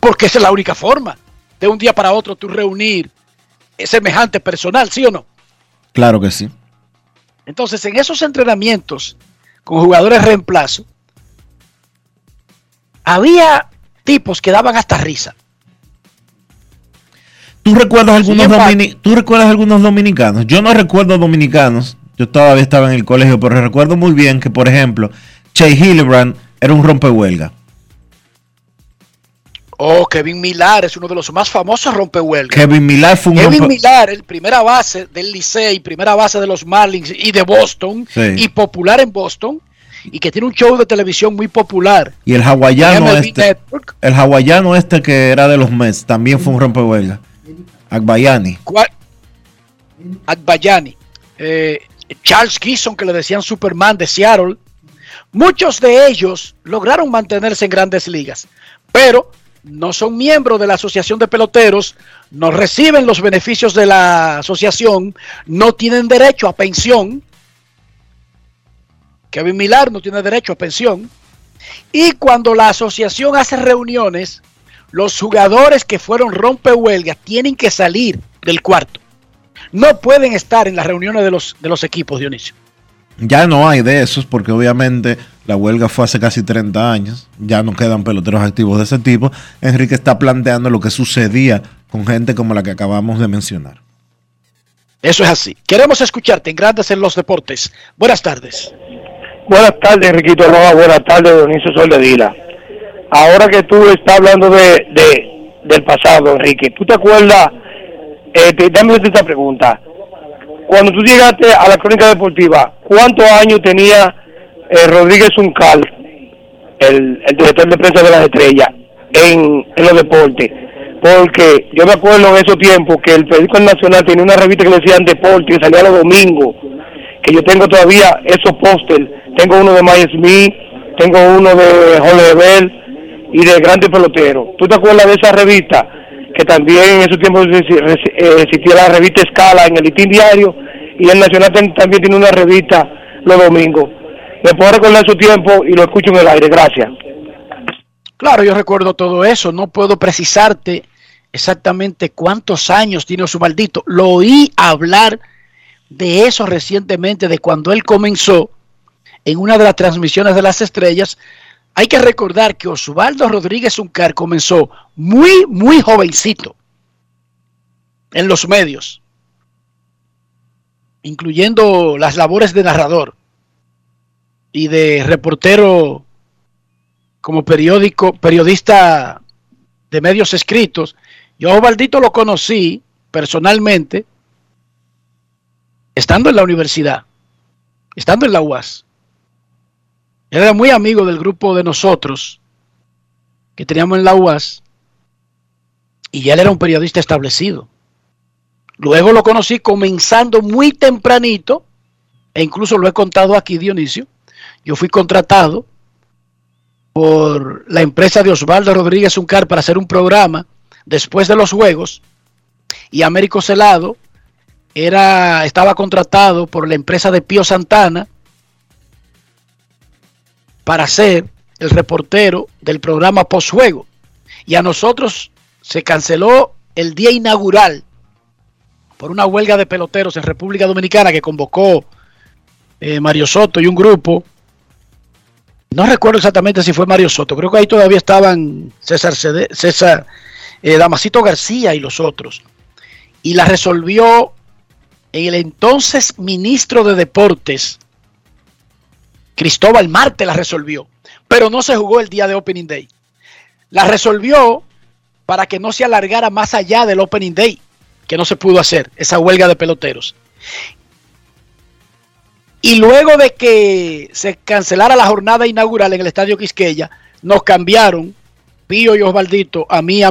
porque esa es la única forma de un día para otro tú reunir semejante personal, ¿sí o no? Claro que sí. Entonces, en esos entrenamientos con jugadores reemplazo, había tipos que daban hasta risa. ¿Tú recuerdas, algunos ¿Tú recuerdas algunos dominicanos? Yo no recuerdo dominicanos. Yo todavía estaba en el colegio, pero recuerdo muy bien que, por ejemplo, Che Hildebrand era un rompehuelga. Oh, Kevin Millar es uno de los más famosos rompehuelgas. Kevin Millar fue un Kevin Millar, el primera base del Licey, primera base de los Marlins y de Boston, y popular en Boston, y que tiene un show de televisión muy popular. Y el hawaiano este, el hawaiano este que era de los Mets, también fue un rompehuelga. Agbayani. ¿Cuál? Agbayani. Eh, Charles Kisson, que le decían Superman de Seattle. Muchos de ellos lograron mantenerse en grandes ligas, pero no son miembros de la Asociación de Peloteros, no reciben los beneficios de la asociación, no tienen derecho a pensión. Kevin Millar no tiene derecho a pensión. Y cuando la asociación hace reuniones, los jugadores que fueron rompehuelgas tienen que salir del cuarto. No pueden estar en las reuniones de los, de los equipos, Dionisio. Ya no hay de esos porque obviamente la huelga fue hace casi 30 años, ya no quedan peloteros activos de ese tipo. Enrique está planteando lo que sucedía con gente como la que acabamos de mencionar. Eso es así. Queremos escucharte en Grandes en los Deportes. Buenas tardes. Buenas tardes, Enriquito Buenas tardes, Dionisio Soldedila. Ahora que tú estás hablando de, del pasado, Enrique, ¿tú te acuerdas? Eh, te, dame esta pregunta cuando tú llegaste a la crónica deportiva, ¿cuántos años tenía eh, Rodríguez Uncal, el, director de prensa de las estrellas, en, los deportes? Porque yo me acuerdo en esos tiempos que el periódico nacional tenía una revista que le decían deporte y salía los domingos, que yo tengo todavía esos pósters, tengo uno de Mike Smith, tengo uno de Jorge Bell y de grandes peloteros. ¿Tú te acuerdas de esa revista? Que también en esos tiempos eh, existía la revista Escala en el Litín Diario y el Nacional también tiene una revista los domingos. Me puedo recordar su tiempo y lo escucho en el aire. Gracias. Claro, yo recuerdo todo eso. No puedo precisarte exactamente cuántos años tiene su maldito. Lo oí hablar de eso recientemente, de cuando él comenzó en una de las transmisiones de las estrellas hay que recordar que Osvaldo Rodríguez Uncar comenzó muy, muy jovencito en los medios, incluyendo las labores de narrador y de reportero como periódico, periodista de medios escritos. Yo a Osvaldito lo conocí personalmente estando en la universidad, estando en la UAS era muy amigo del grupo de nosotros que teníamos en la UAS y él era un periodista establecido. Luego lo conocí comenzando muy tempranito e incluso lo he contado aquí Dionisio. Yo fui contratado por la empresa de Osvaldo Rodríguez Uncar para hacer un programa después de los juegos y Américo Celado era, estaba contratado por la empresa de Pío Santana para ser el reportero del programa postjuego. Y a nosotros se canceló el día inaugural por una huelga de peloteros en República Dominicana que convocó eh, Mario Soto y un grupo. No recuerdo exactamente si fue Mario Soto, creo que ahí todavía estaban César, César eh, Damasito García y los otros. Y la resolvió el entonces ministro de Deportes, Cristóbal Marte la resolvió, pero no se jugó el día de Opening Day. La resolvió para que no se alargara más allá del Opening Day, que no se pudo hacer, esa huelga de peloteros. Y luego de que se cancelara la jornada inaugural en el Estadio Quisqueya, nos cambiaron, Pío y Osvaldito, a mí y a.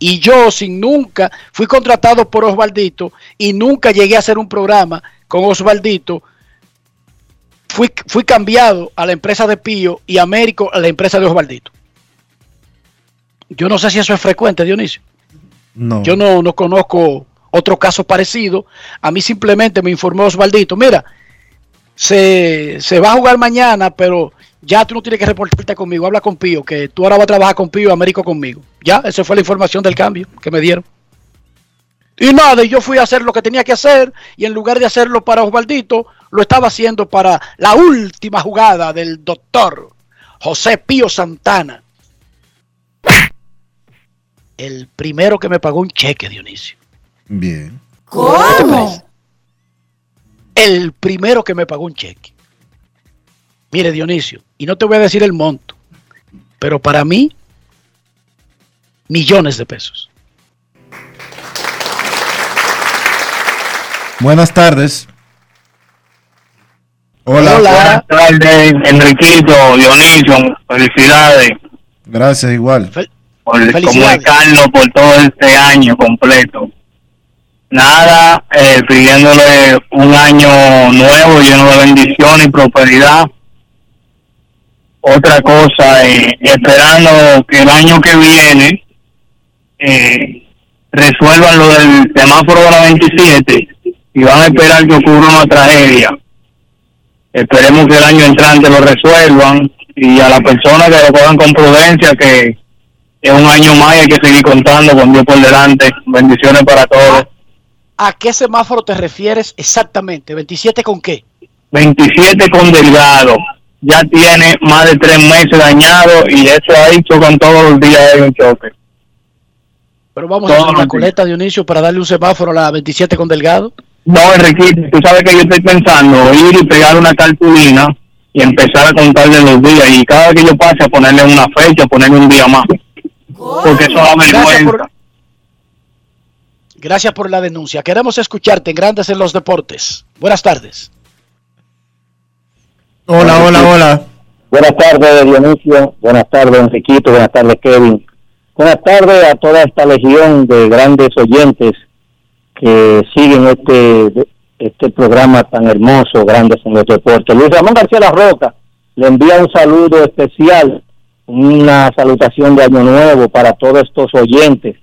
Y yo, sin nunca, fui contratado por Osvaldito y nunca llegué a hacer un programa con Osvaldito fui, cambiado a la empresa de Pío y Américo a la empresa de Osvaldito. Yo no sé si eso es frecuente, Dionisio. No. Yo no, no conozco otro caso parecido. A mí simplemente me informó Osvaldito, mira, se, se va a jugar mañana, pero ya tú no tienes que reportarte conmigo, habla con Pío, que tú ahora vas a trabajar con Pío y Américo conmigo. Ya, esa fue la información del cambio que me dieron. Y nada, y yo fui a hacer lo que tenía que hacer y en lugar de hacerlo para Osvaldito, lo estaba haciendo para la última jugada del doctor José Pío Santana. El primero que me pagó un cheque, Dionisio. Bien. ¿Cómo? El primero que me pagó un cheque. Mire, Dionisio, y no te voy a decir el monto, pero para mí, millones de pesos. Buenas tardes. Hola. Buenas tardes, Enriquito, Dionisio, felicidades Gracias, igual. por comunicarnos por todo este año completo. Nada, eh, pidiéndole un año nuevo lleno de bendición y prosperidad. Otra cosa, eh, esperando que el año que viene eh, resuelvan lo del semáforo de la 27 y van a esperar que ocurra una tragedia. Esperemos que el año entrante lo resuelvan y a la persona que lo cojan con prudencia que es un año más y hay que seguir contando con Dios por delante. Bendiciones para todos. ¿A qué semáforo te refieres exactamente? ¿27 con qué? 27 con Delgado. Ya tiene más de tres meses dañado y eso ahí chocan todos los días hay un choque. Pero vamos a hacer una coleta, Dionisio, para darle un semáforo a la 27 con Delgado. No, Enriquito, tú sabes que yo estoy pensando ir y pegar una cartulina y empezar a contarle los días y cada vez que yo pase a ponerle una fecha, ponerle un día más. Porque eso da vergüenza. por, gracias por la denuncia. Queremos escucharte en Grandes en los Deportes. Buenas tardes. Hola, hola, hola. Buenas tardes, Dionisio. Buenas tardes, Enriquito. Buenas tardes, Kevin. Buenas tardes a toda esta legión de grandes oyentes que siguen este este programa tan hermoso, Grandes en los Deportes. Luis Ramón García La Roca le envía un saludo especial, una salutación de Año Nuevo para todos estos oyentes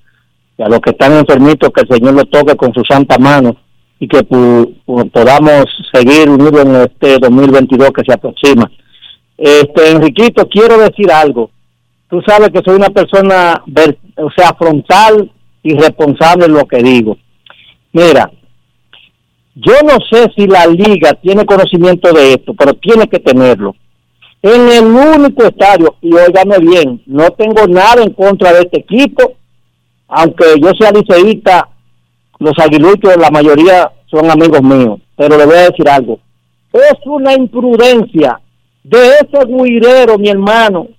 y a los que están enfermitos, que el Señor los toque con su santa mano y que podamos seguir unidos en este 2022 que se aproxima. Este, Enriquito, quiero decir algo. Tú sabes que soy una persona, o sea, frontal y responsable en lo que digo. Mira, yo no sé si la liga tiene conocimiento de esto, pero tiene que tenerlo. En el único estadio, y óigame bien, no tengo nada en contra de este equipo, aunque yo sea liceísta, los aguiluchos, la mayoría son amigos míos, pero le voy a decir algo. Es una imprudencia de ese guirero, mi hermano,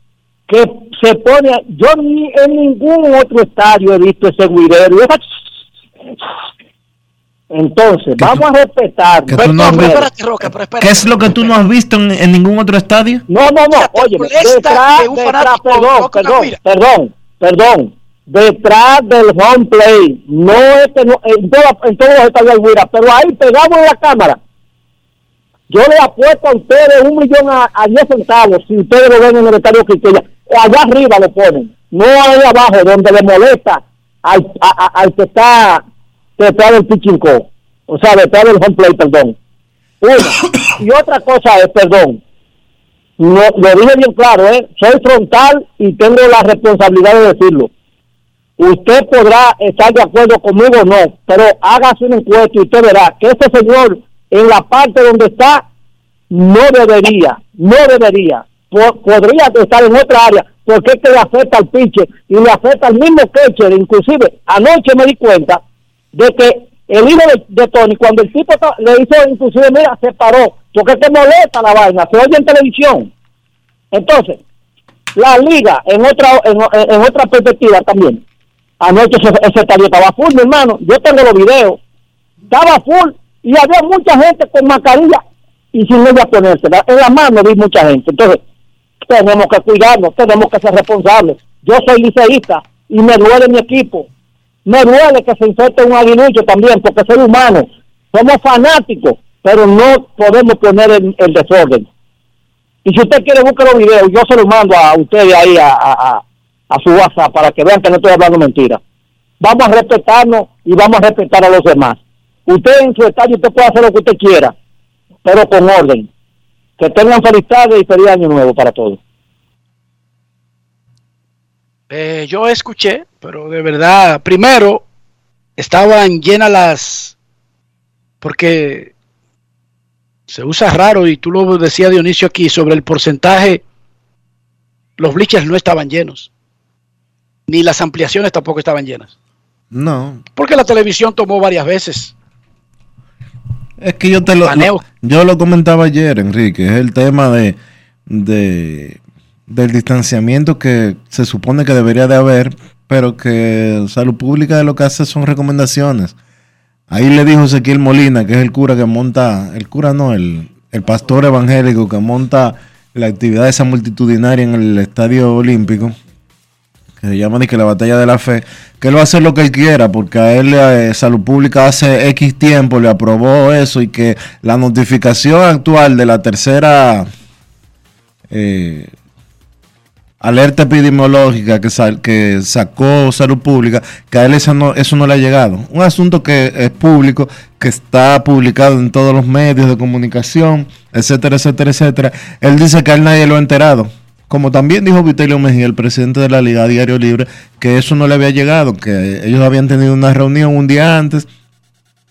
que se pone, a- yo en ningún otro estadio he visto ese guirero. Entonces, vamos a respetar. que tú no has Primero, visto- ¿Qué es lo que tú no has visto en, en ningún otro estadio? no, no, no, oye, detrás, un perdón, perdón, perdón, perdón, detrás del home play, no es que no, en, toda- en todos los estadios hay guira, pero ahí pegamos en la cámara. Yo le apuesto a ustedes un millón a, a 10 centavos si ustedes lo ven en el estadio Quisqueya. Allá arriba lo ponen, no ahí abajo donde le molesta al, a- a- al que está detrás del pitching o sea, detrás del home play, perdón. Una. y otra cosa es, perdón, no, lo dije bien claro, ¿eh? soy frontal y tengo la responsabilidad de decirlo. Usted podrá estar de acuerdo conmigo o no, pero hágase un encuentro y usted verá que este señor en la parte donde está no debería, no debería, Po- podría estar en otra área, porque es que le afecta al pitcher y le afecta al mismo catcher, inclusive anoche me di cuenta de que el hijo de, Tony, cuando el tipo ta- le hizo, inclusive, mira, se paró, porque te molesta la vaina, se oye en televisión. Entonces, la liga, en otra en, en otra perspectiva también, anoche ese, ese estadio estaba full, mi hermano, yo tengo los videos, estaba full y había mucha gente con mascarilla y sin ella ponérsela. En la mano vi mucha gente. Entonces, tenemos que cuidarnos, tenemos que ser responsables. Yo soy liceísta y me duele mi equipo. Me duele que se infecte un aguilucho también, porque soy humano. Somos fanáticos, pero no podemos poner el, el desorden. Y si usted quiere buscar los videos, yo se los mando a ustedes ahí a, a, a- su WhatsApp para que vean que no estoy hablando mentira. Vamos a respetarnos y vamos a respetar a los demás. Usted en su estadio usted puede hacer lo que usted quiera, pero con orden. Que tengan feliz tarde y feliz año nuevo para todos. Eh, yo escuché, pero de verdad, primero estaban llenas las, porque se usa raro y tú lo decía Dionisio aquí sobre el porcentaje, los bleachers no estaban llenos, ni las ampliaciones tampoco estaban llenas. No. Porque la televisión tomó varias veces. Es que yo te lo, lo- yo lo comentaba ayer, Enrique, es el tema de, de del distanciamiento que se supone que debería de haber, pero que Salud Pública de lo que hace son recomendaciones. Ahí le dijo Ezequiel Molina, que es el cura que monta, el cura no, el, el pastor evangélico que monta la actividad esa multitudinaria en el Estadio Olímpico, que se llama que la batalla de la fe, que él va a hacer lo que él quiera, porque a él eh, Salud Pública hace X tiempo le aprobó eso y que la notificación actual de la tercera eh, alerta epidemiológica que, sacó Salud Pública, que a él eso no, eso no le ha llegado. Un asunto que es público, que está publicado en todos los medios de comunicación, etcétera, etcétera, etcétera. Él dice que a él nadie lo ha enterado. Como también dijo Vitelio Mejía, el presidente de la Liga Diario Libre, que eso no le había llegado, que ellos habían tenido una reunión un día antes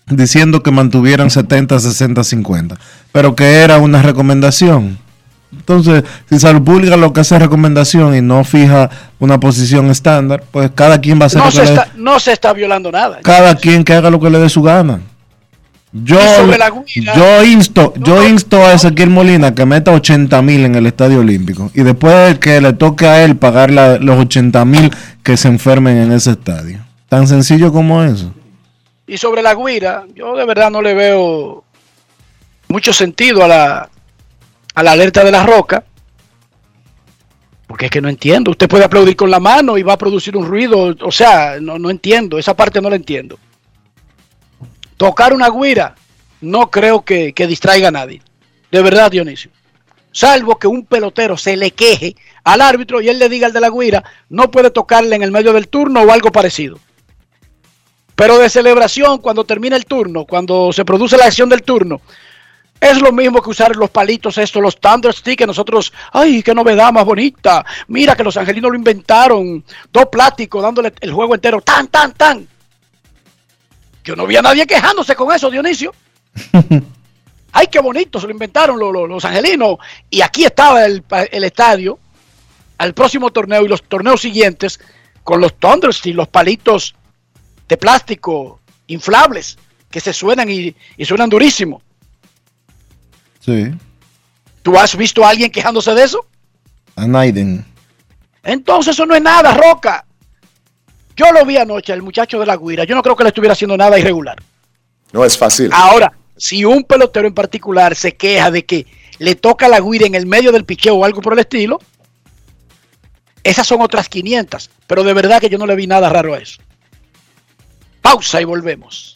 diciendo que mantuvieran 70, 60, 50, pero que era una recomendación. Entonces, si Salud Pública lo que hace es recomendación y no fija una posición estándar, pues cada quien va a hacer No lo se, que le- está, no se está violando nada. cada quien que haga lo que le dé su gana. Yo, yo insto, yo insto a Ezequiel Molina que meta 80 mil en el Estadio Olímpico y después que le toque a él pagar la- los 80 mil que se enfermen en ese estadio. Tan sencillo como eso. Y sobre la guira, yo de verdad no le veo mucho sentido a la, a la alerta de la roca. Porque es que no entiendo. Usted puede aplaudir con la mano y va a producir un ruido. O sea, no, no entiendo. Esa parte no la entiendo. Tocar una guira no creo que, que distraiga a nadie. De verdad, Dionisio. Salvo que un pelotero se le queje al árbitro y él le diga al de la guira, no puede tocarle en el medio del turno o algo parecido. Pero de celebración, cuando termina el turno, cuando se produce la acción del turno, es lo mismo que usar los palitos estos, los Thunderstick, que nosotros, ay, qué novedad más bonita. Mira que los angelinos lo inventaron, dos plásticos dándole el juego entero, tan, tan, tan. Yo no vi a nadie quejándose con eso, Dionisio. ay, qué bonito, se lo inventaron los, los- los angelinos. Y aquí estaba el, estadio al próximo torneo y los torneos siguientes con los Thunderstick, los palitos de plástico inflables que se suenan y, y suenan durísimo. Sí. ¿Tú has visto a alguien quejándose de eso? A Naiden. Entonces eso no es nada, Roca. Yo lo vi anoche, el muchacho de la guira. Yo no creo que le estuviera haciendo nada irregular. No es fácil. Ahora, si un pelotero en particular se queja de que le toca la guira en el medio del picheo o algo por el estilo, esas son otras 500. Pero de verdad que yo no le vi nada raro a eso. Pausa y volvemos.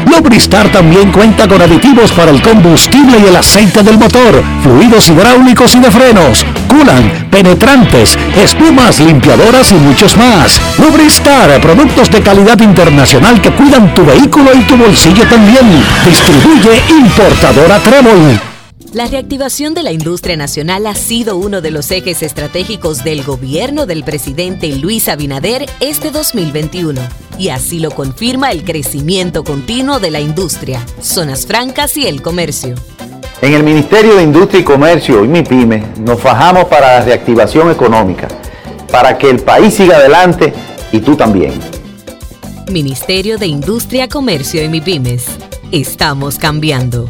Lubristar también cuenta con aditivos para el combustible y el aceite del motor, fluidos hidráulicos y de frenos, culan, penetrantes, espumas, limpiadoras y muchos más. Lubristar, productos de calidad internacional que cuidan tu vehículo y tu bolsillo también. Distribuye importadora Trébol. La reactivación de la industria nacional ha sido uno de los ejes estratégicos del gobierno del presidente Luis Abinader este 2021. Y así lo confirma el crecimiento continuo de la industria, zonas francas y el comercio. En el Ministerio de Industria y Comercio y MIPYME nos fajamos para la reactivación económica, para que el país siga adelante y tú también. Ministerio de Industria, Comercio y MIPYMES. Estamos cambiando.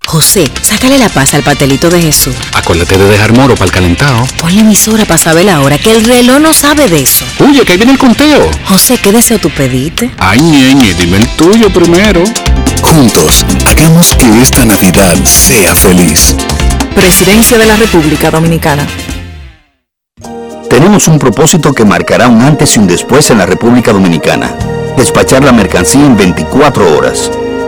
José, sácale la paz al pastelito de Jesús. Acuérdate de dejar moro para el calentado. Ponle emisora para saber la hora, que el reloj no sabe de eso. Oye, que ahí viene el conteo. José, ¿qué deseo tú pediste? Ay, ñeñe, dime el tuyo primero. Juntos, hagamos que esta Navidad sea feliz. Presidencia de la República Dominicana. Tenemos un propósito que marcará un antes y un después en la República Dominicana. Despachar la mercancía en 24 horas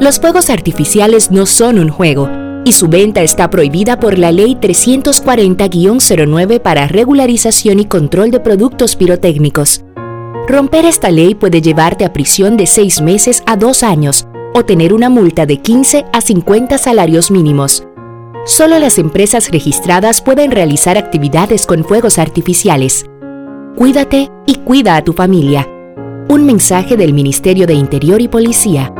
Los fuegos artificiales no son un juego y su venta está prohibida por la Ley 340-09 para regularización y control de productos pirotécnicos. Romper esta ley puede llevarte a prisión de 6 meses a 2 años o tener una multa de 15 a 50 salarios mínimos. Solo las empresas registradas pueden realizar actividades con fuegos artificiales. Cuídate y cuida a tu familia. Un mensaje del Ministerio de Interior y Policía.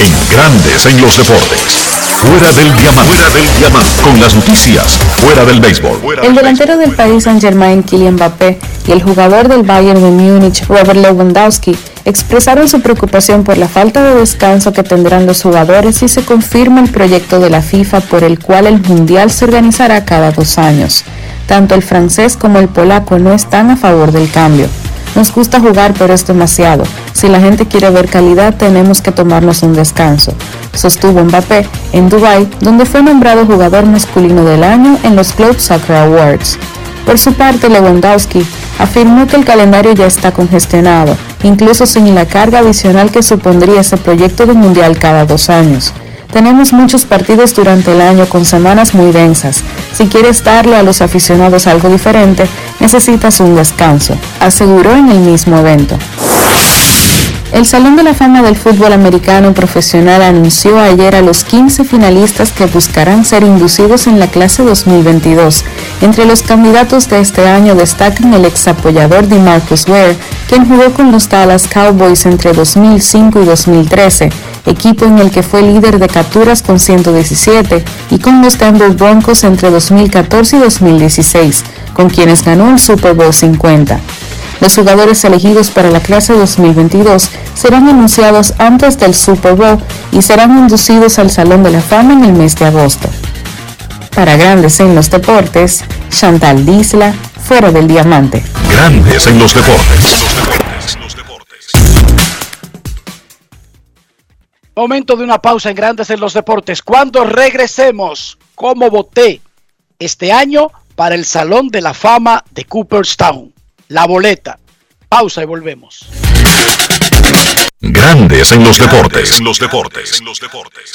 En Grandes en los deportes. Fuera del diamante. Fuera del diamante. Con las noticias. Fuera del béisbol. El delantero del país Saint Germain, Kylian Mbappé, y el jugador del Bayern de Múnich, Robert Lewandowski, expresaron su preocupación por la falta de descanso que tendrán los jugadores si se confirma el proyecto de la FIFA por el cual el Mundial se organizará cada dos años. Tanto el francés como el polaco no están a favor del cambio. Nos gusta jugar, pero es demasiado. Si la gente quiere ver calidad, tenemos que tomarnos un descanso, sostuvo Mbappé en Dubai, donde fue nombrado jugador masculino del año en los Globe Soccer Awards. Por su parte, Lewandowski afirmó que el calendario ya está congestionado, incluso sin la carga adicional que supondría ese proyecto de mundial cada dos años. Tenemos muchos partidos durante el año con semanas muy densas. Si quieres darle a los aficionados algo diferente, necesitas un descanso, aseguró en el mismo evento. El Salón de la Fama del Fútbol Americano Profesional anunció ayer a los 15 finalistas que buscarán ser inducidos en la clase 2022. Entre los candidatos de este año destacan el ex apoyador de Marcus Ware, quien jugó con los Dallas Cowboys entre 2005 y 2013, equipo en el que fue líder de capturas con 117, y con los Denver Broncos entre 2014 y 2016, con quienes ganó el Super Bowl 50. Los jugadores elegidos para la clase 2022 serán anunciados antes del Super Bowl y serán inducidos al Salón de la Fama en el mes de agosto. Para Grandes en los Deportes, Chantal Disla, fuera del diamante. Grandes en los deportes. Momento de una pausa en Grandes en los Deportes. Cuando regresemos, ¿cómo voté este año para el Salón de la Fama de Cooperstown? La boleta. Pausa y volvemos. Grandes en los deportes. En los deportes. En los deportes.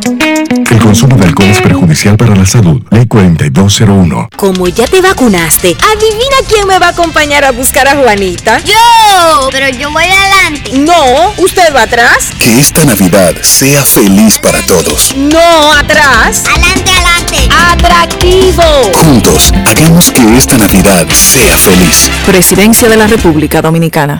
El consumo de alcohol es perjudicial para la salud. Ley 4201. Como ya te vacunaste, adivina quién me va a acompañar a buscar a Juanita. Yo, pero yo voy adelante. No, usted va atrás. Que esta Navidad sea feliz para todos. No, atrás. Adelante, adelante. Atractivo. Juntos, hagamos que esta Navidad sea feliz. Presidencia de la República Dominicana.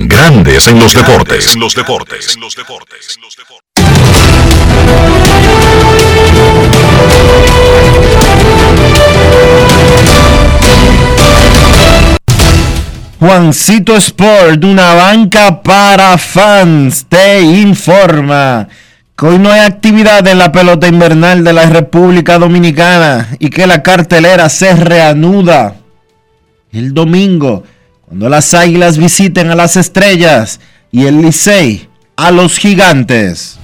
Grandes en los deportes. En los deportes. En los deportes. Juancito Sport, una banca para fans, te informa que hoy no hay actividad en la pelota invernal de la República Dominicana y que la cartelera se reanuda el domingo cuando las águilas visiten a las estrellas y el Licey a los gigantes.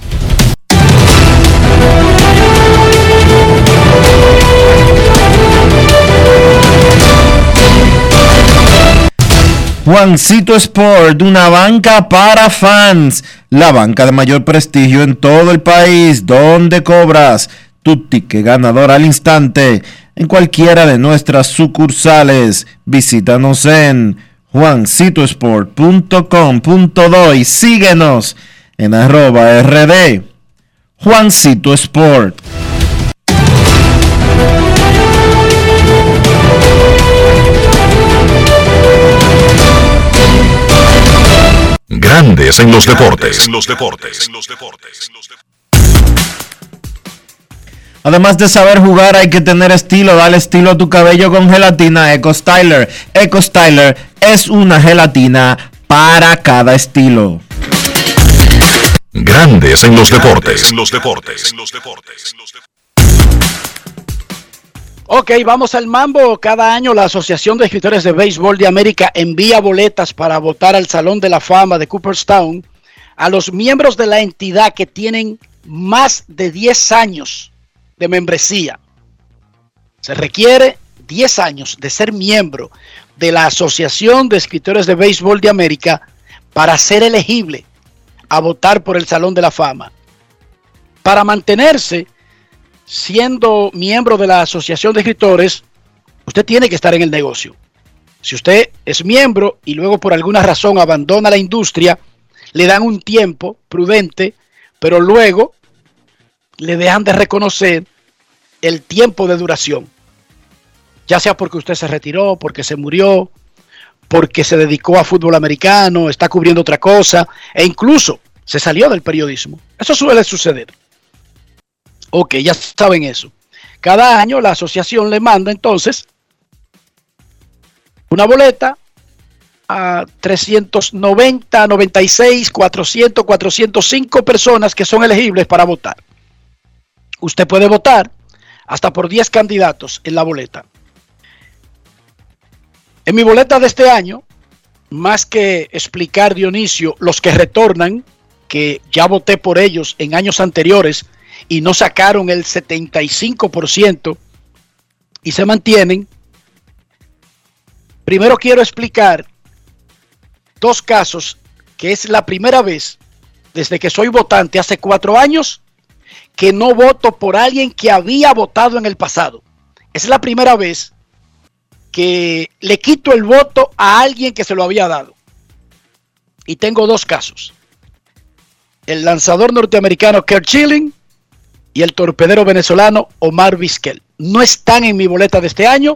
Juancito Sport, una banca para fans, la banca de mayor prestigio en todo el país, donde cobras tu ticket ganador al instante en cualquiera de nuestras sucursales. Visítanos en juancitosport.com.do y síguenos en arroba rd Juancito Sport. Grandes en los deportes. En los deportes. Además de saber jugar, hay que tener estilo. Dale estilo a tu cabello con gelatina Eco Styler. Eco Styler es una gelatina para cada estilo. Grandes en los deportes. En los deportes. Ok, vamos al mambo. Cada año la Asociación de Escritores de Béisbol de América envía boletas para votar al Salón de la Fama de Cooperstown a los miembros de la entidad que tienen más de 10 años de membresía. Se requiere 10 años de ser miembro de la Asociación de Escritores de Béisbol de América para ser elegible a votar por el Salón de la Fama. Para mantenerse siendo miembro de la Asociación de Escritores, usted tiene que estar en el negocio. Si usted es miembro y luego por alguna razón abandona la industria, le dan un tiempo prudente, pero luego le dejan de reconocer el tiempo de duración. Ya sea porque usted se retiró, porque se murió, porque se dedicó a fútbol americano, está cubriendo otra cosa, e incluso se salió del periodismo. Eso suele suceder. Ok, ya saben eso. Cada año la asociación le manda entonces una boleta a 390, 96, 400, 405 personas que son elegibles para votar. Usted puede votar hasta por 10 candidatos en la boleta. En mi boleta de este año, más que explicar Dionisio los que retornan, que ya voté por ellos en años anteriores y no sacaron el 75% y se mantienen, primero quiero explicar dos casos que es la primera vez desde que soy votante hace cuatro años que no voto por alguien que había votado en el pasado. Es la primera vez que le quito el voto a alguien que se lo había dado. Y tengo dos casos. El lanzador norteamericano Kurt Schilling y el torpedero venezolano Omar Vizquel. No están en mi boleta de este año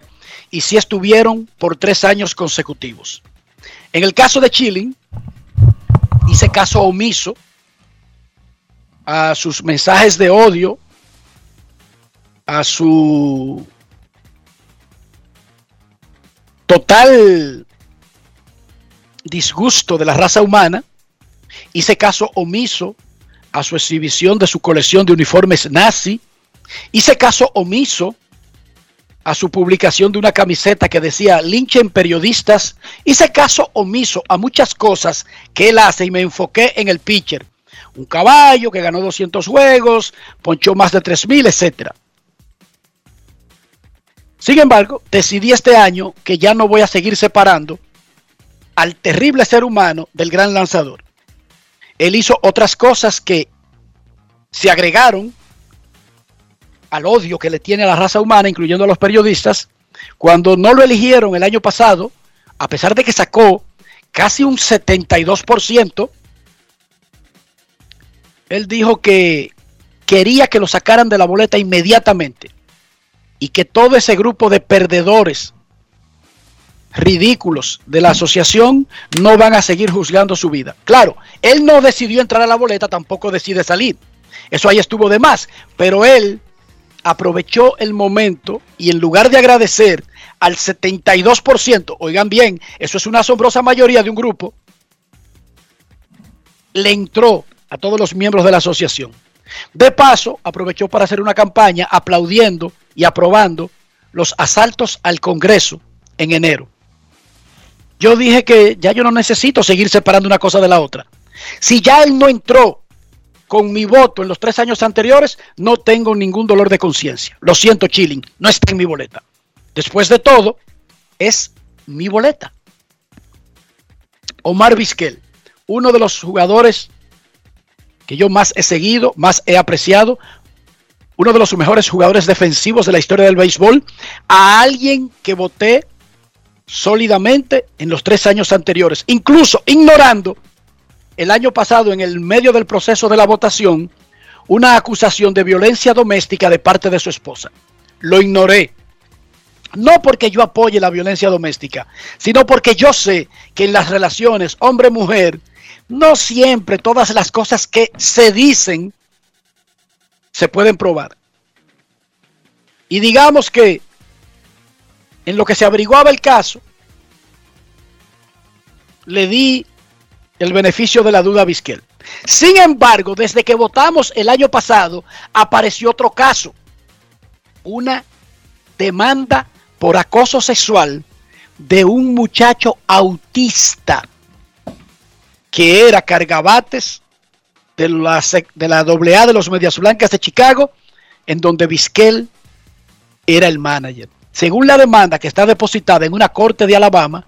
y sí estuvieron por tres años consecutivos. En el caso de Schilling, hice caso omiso a sus mensajes de odio, a su total disgusto de la raza humana, hice caso omiso a su exhibición de su colección de uniformes nazi, hice caso omiso a su publicación de una camiseta que decía linchen periodistas, hice caso omiso a muchas cosas que él hace y me enfoqué en el pitcher. Un caballo que ganó 200 juegos, ponchó más de 3000, etcétera. Sin embargo, decidí este año que ya no voy a seguir separando al terrible ser humano del gran lanzador. Él hizo otras cosas que se agregaron al odio que le tiene a la raza humana, incluyendo a los periodistas, cuando no lo eligieron el año pasado, a pesar de que sacó casi un 72%, él dijo que quería que lo sacaran de la boleta inmediatamente y que todo ese grupo de perdedores ridículos de la asociación no van a seguir juzgando su vida. Claro, él no decidió entrar a la boleta, tampoco decide salir. Eso ahí estuvo de más, pero él aprovechó el momento y en lugar de agradecer al 72%, oigan bien, eso es una asombrosa mayoría de un grupo, le entró a todos los miembros de la asociación. De paso, aprovechó para hacer una campaña aplaudiendo y aprobando los asaltos al Congreso en enero. Yo dije que ya yo no necesito seguir separando una cosa de la otra. Si ya él no entró con mi voto en los tres años anteriores, no tengo ningún dolor de conciencia. Lo siento, Chilling, no está en mi boleta. Después de todo, es mi boleta. Omar Vizquel, uno de los jugadores que yo más he seguido, más he apreciado, uno de los mejores jugadores defensivos de la historia del béisbol, a alguien que voté sólidamente en los tres años anteriores, incluso ignorando el año pasado en el medio del proceso de la votación una acusación de violencia doméstica de parte de su esposa. Lo ignoré. No porque yo apoye la violencia doméstica, sino porque yo sé que en las relaciones hombre-mujer no siempre todas las cosas que se dicen se pueden probar. Y digamos que en lo que se averiguaba el caso, le di el beneficio de la duda a Vizquel. Sin embargo, desde que votamos el año pasado, apareció otro caso. Una demanda por acoso sexual de un muchacho autista que era cargabates de la, de la AA de los Medias Blancas de Chicago, en donde Vizquel era el manager. Según la demanda que está depositada en una corte de Alabama,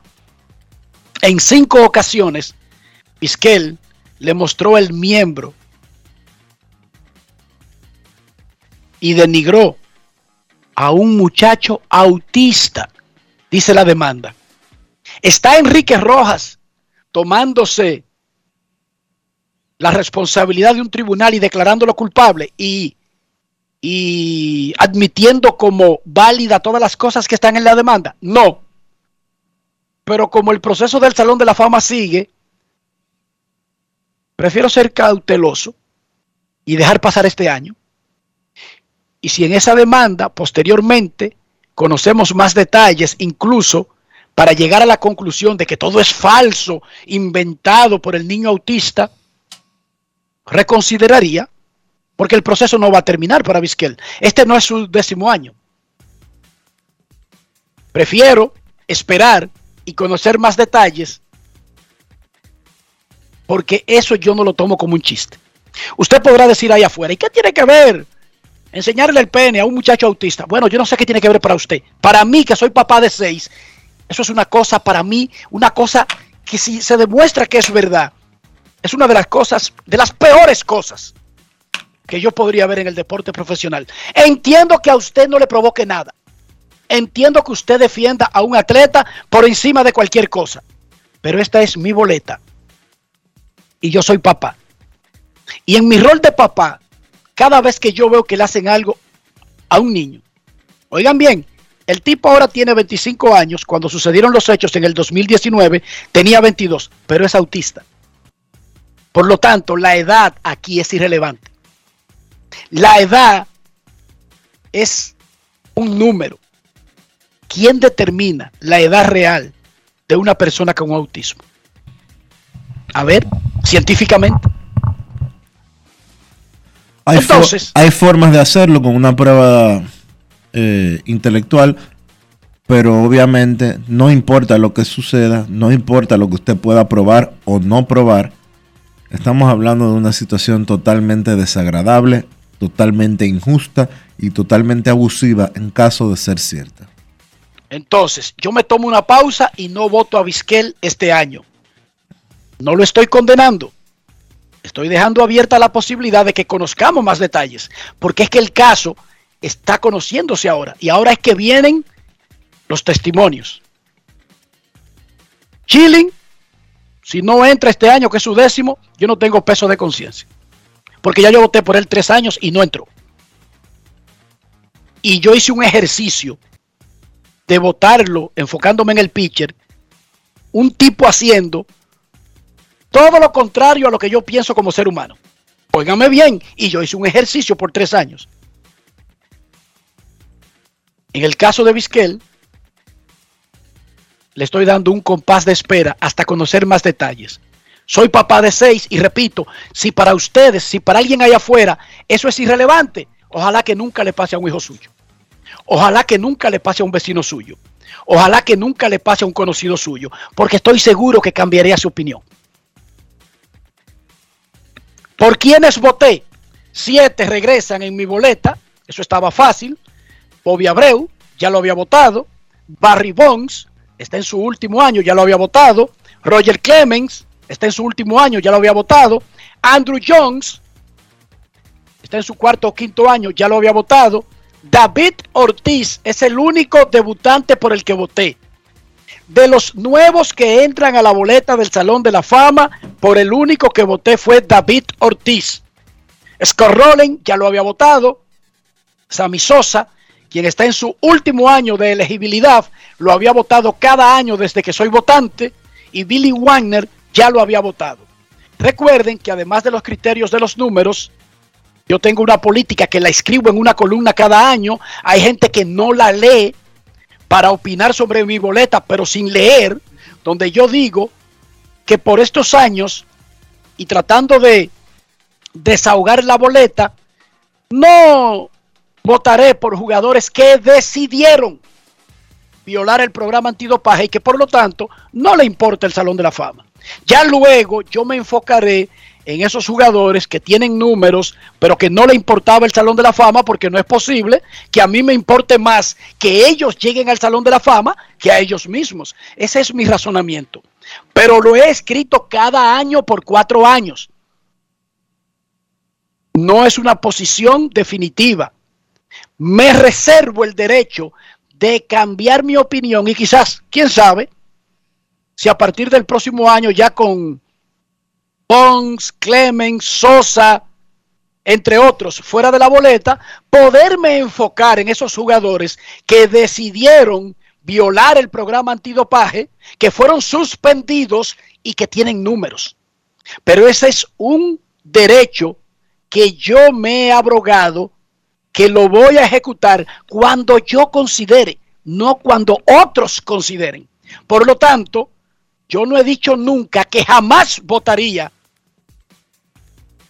en cinco ocasiones, Vizquel le mostró el miembro y denigró a un muchacho autista, dice la demanda. Está Enrique Rojas tomándose la responsabilidad de un tribunal y declarándolo culpable y, y admitiendo como válida todas las cosas que están en la demanda? No. Pero como el proceso del Salón de la Fama sigue, prefiero ser cauteloso y dejar pasar este año. Y si en esa demanda posteriormente conocemos más detalles, incluso para llegar a la conclusión de que todo es falso, inventado por el niño autista, reconsideraría, porque el proceso no va a terminar para Vizquel. Este no es su décimo año. Prefiero esperar y conocer más detalles, porque eso yo no lo tomo como un chiste. Usted podrá decir ahí afuera, ¿y qué tiene que ver? Enseñarle el pene a un muchacho autista. Bueno, yo no sé qué tiene que ver para usted. Para mí, que soy papá de seis, eso es una cosa para mí, una cosa que si se demuestra que es verdad, es una de las cosas, de las peores cosas que yo podría ver en el deporte profesional. Entiendo que a usted no le provoque nada. Entiendo que usted defienda a un atleta por encima de cualquier cosa. Pero esta es mi boleta. Y yo soy papá. Y en mi rol de papá, cada vez que yo veo que le hacen algo a un niño, oigan bien, el tipo ahora tiene 25 años, cuando sucedieron los hechos en el 2019 tenía 22, pero es autista. Por lo tanto, la edad aquí es irrelevante. La edad es un número. ¿Quién determina la edad real de una persona con autismo? A ver, científicamente. Hay, Entonces- hay formas de hacerlo con una prueba eh, intelectual, pero obviamente no importa lo que suceda, no importa lo que usted pueda probar o no probar. Estamos hablando de una situación totalmente desagradable, totalmente injusta y totalmente abusiva en caso de ser cierta. Entonces, yo me tomo una pausa y no voto a Vizquel este año. No lo estoy condenando. Estoy dejando abierta la posibilidad de que conozcamos más detalles, porque es que el caso está conociéndose ahora y ahora es que vienen los testimonios. Chilling, si no entra este año, que es su décimo, yo no tengo peso de conciencia, porque ya yo voté por él tres años y no entró. Y yo hice un ejercicio de votarlo enfocándome en el pitcher, un tipo haciendo todo lo contrario a lo que yo pienso como ser humano. Óigame bien, y yo hice un ejercicio por tres años. En el caso de Vizquel, le estoy dando un compás de espera hasta conocer más detalles. Soy papá de seis y repito, si para ustedes, si para alguien allá afuera, eso es irrelevante, ojalá que nunca le pase a un hijo suyo. Ojalá que nunca le pase a un vecino suyo. Ojalá que nunca le pase a un conocido suyo, porque estoy seguro que cambiaría su opinión. ¿Por quiénes voté? Siete regresan en mi boleta, eso estaba fácil. Bobby Abreu, ya lo había votado. Barry Bonds, está en su último año, ya lo había votado. Roger Clemens, está en su último año, ya lo había votado. Andrew Jones, está en su cuarto o quinto año, ya lo había votado. David Ortiz es el único debutante por el que voté. De los nuevos que entran a la boleta del Salón de la Fama, por el único que voté fue David Ortiz. Scott Rowland ya lo había votado. Sammy Sosa, quien está en su último año de elegibilidad, lo había votado cada año desde que soy votante. Y Billy Wagner ya lo había votado. Recuerden que además de los criterios de los números, yo tengo una política que la escribo en una columna cada año. Hay gente que no la lee para opinar sobre mi boleta, pero sin leer, donde yo digo que por estos años y tratando de desahogar la boleta, no votaré por jugadores que decidieron violar el programa antidopaje y que por lo tanto no le importa el Salón de la Fama. Ya luego yo me enfocaré en esos jugadores que tienen números, pero que no le importaba el Salón de la Fama, porque no es posible que a mí me importe más que ellos lleguen al Salón de la Fama que a ellos mismos. Ese es mi razonamiento. Pero lo he escrito cada año por cuatro años. No es una posición definitiva. Me reservo el derecho de cambiar mi opinión y quizás, quién sabe, si a partir del próximo año ya con Pons, Clemens, Sosa, entre otros, fuera de la boleta, poderme enfocar en esos jugadores que decidieron violar el programa antidopaje, que fueron suspendidos y que tienen números. Pero ese es un derecho que yo me he abrogado, que lo voy a ejecutar cuando yo considere, no cuando otros consideren. Por lo tanto, yo no he dicho nunca que jamás votaría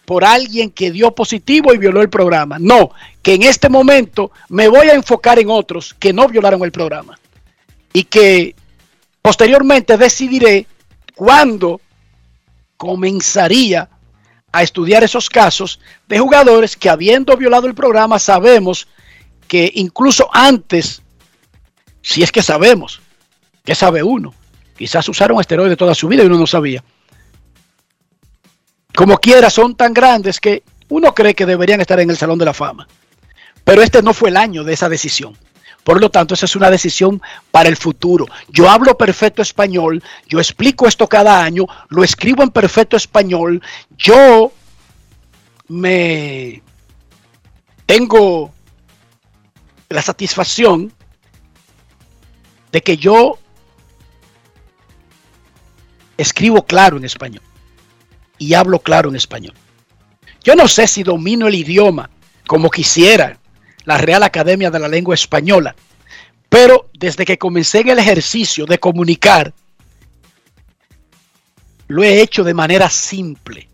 por alguien que dio positivo y violó el programa. No, que en este momento me voy a enfocar en otros que no violaron el programa. Y que posteriormente decidiré cuándo comenzaría a estudiar esos casos de jugadores que habiendo violado el programa sabemos que incluso antes, si es que sabemos, que sabe uno, Quizás usaron esteroides toda su vida y uno no sabía. Como quiera, son tan grandes que uno cree que deberían estar en el Salón de la Fama. Pero este no fue el año de esa decisión. Por lo tanto, esa es una decisión para el futuro. Yo hablo perfecto español, yo explico esto cada año, lo escribo en perfecto español, yo me tengo la satisfacción de que yo escribo claro en español y hablo claro en español. Yo no sé si domino el idioma como quisiera la Real Academia de la Lengua Española, pero desde que comencé en el ejercicio de comunicar, lo he hecho de manera simple.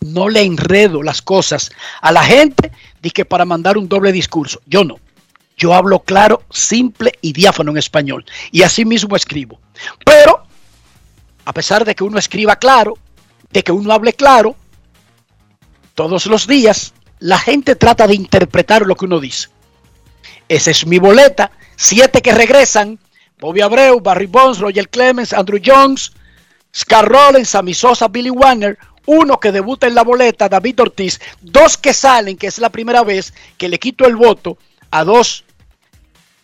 No le enredo las cosas a la gente de que para mandar un doble discurso. Yo no. Yo hablo claro, simple y diáfano en español. Y así mismo escribo. Pero, a pesar de que uno escriba claro, de que uno hable claro, todos los días la gente trata de interpretar lo que uno dice. Esa es mi boleta. Siete que regresan. Bobby Abreu, Barry Bonds, Roger Clemens, Andrew Jones, Scar Rollins, Sammy Sosa, Billy Warner. Uno que debuta en la boleta, David Ortiz. Dos que salen, que es la primera vez que le quito el voto a dos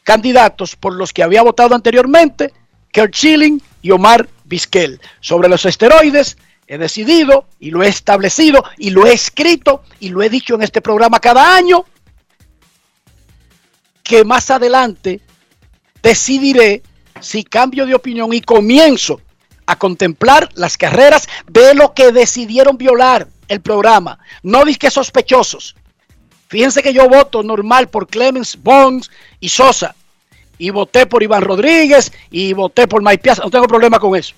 candidatos por los que había votado anteriormente, Kurt Schilling y Omar Vizquel. Sobre los esteroides, he decidido y lo he establecido y lo he escrito y lo he dicho en este programa cada año que más adelante decidiré si cambio de opinión y comienzo a contemplar las carreras de lo que decidieron violar el programa. No que sospechosos. Fíjense que yo voto normal por Clemens, Bonds y Sosa. Y voté por Iván Rodríguez y voté por Mike Piazza. No tengo problema con eso.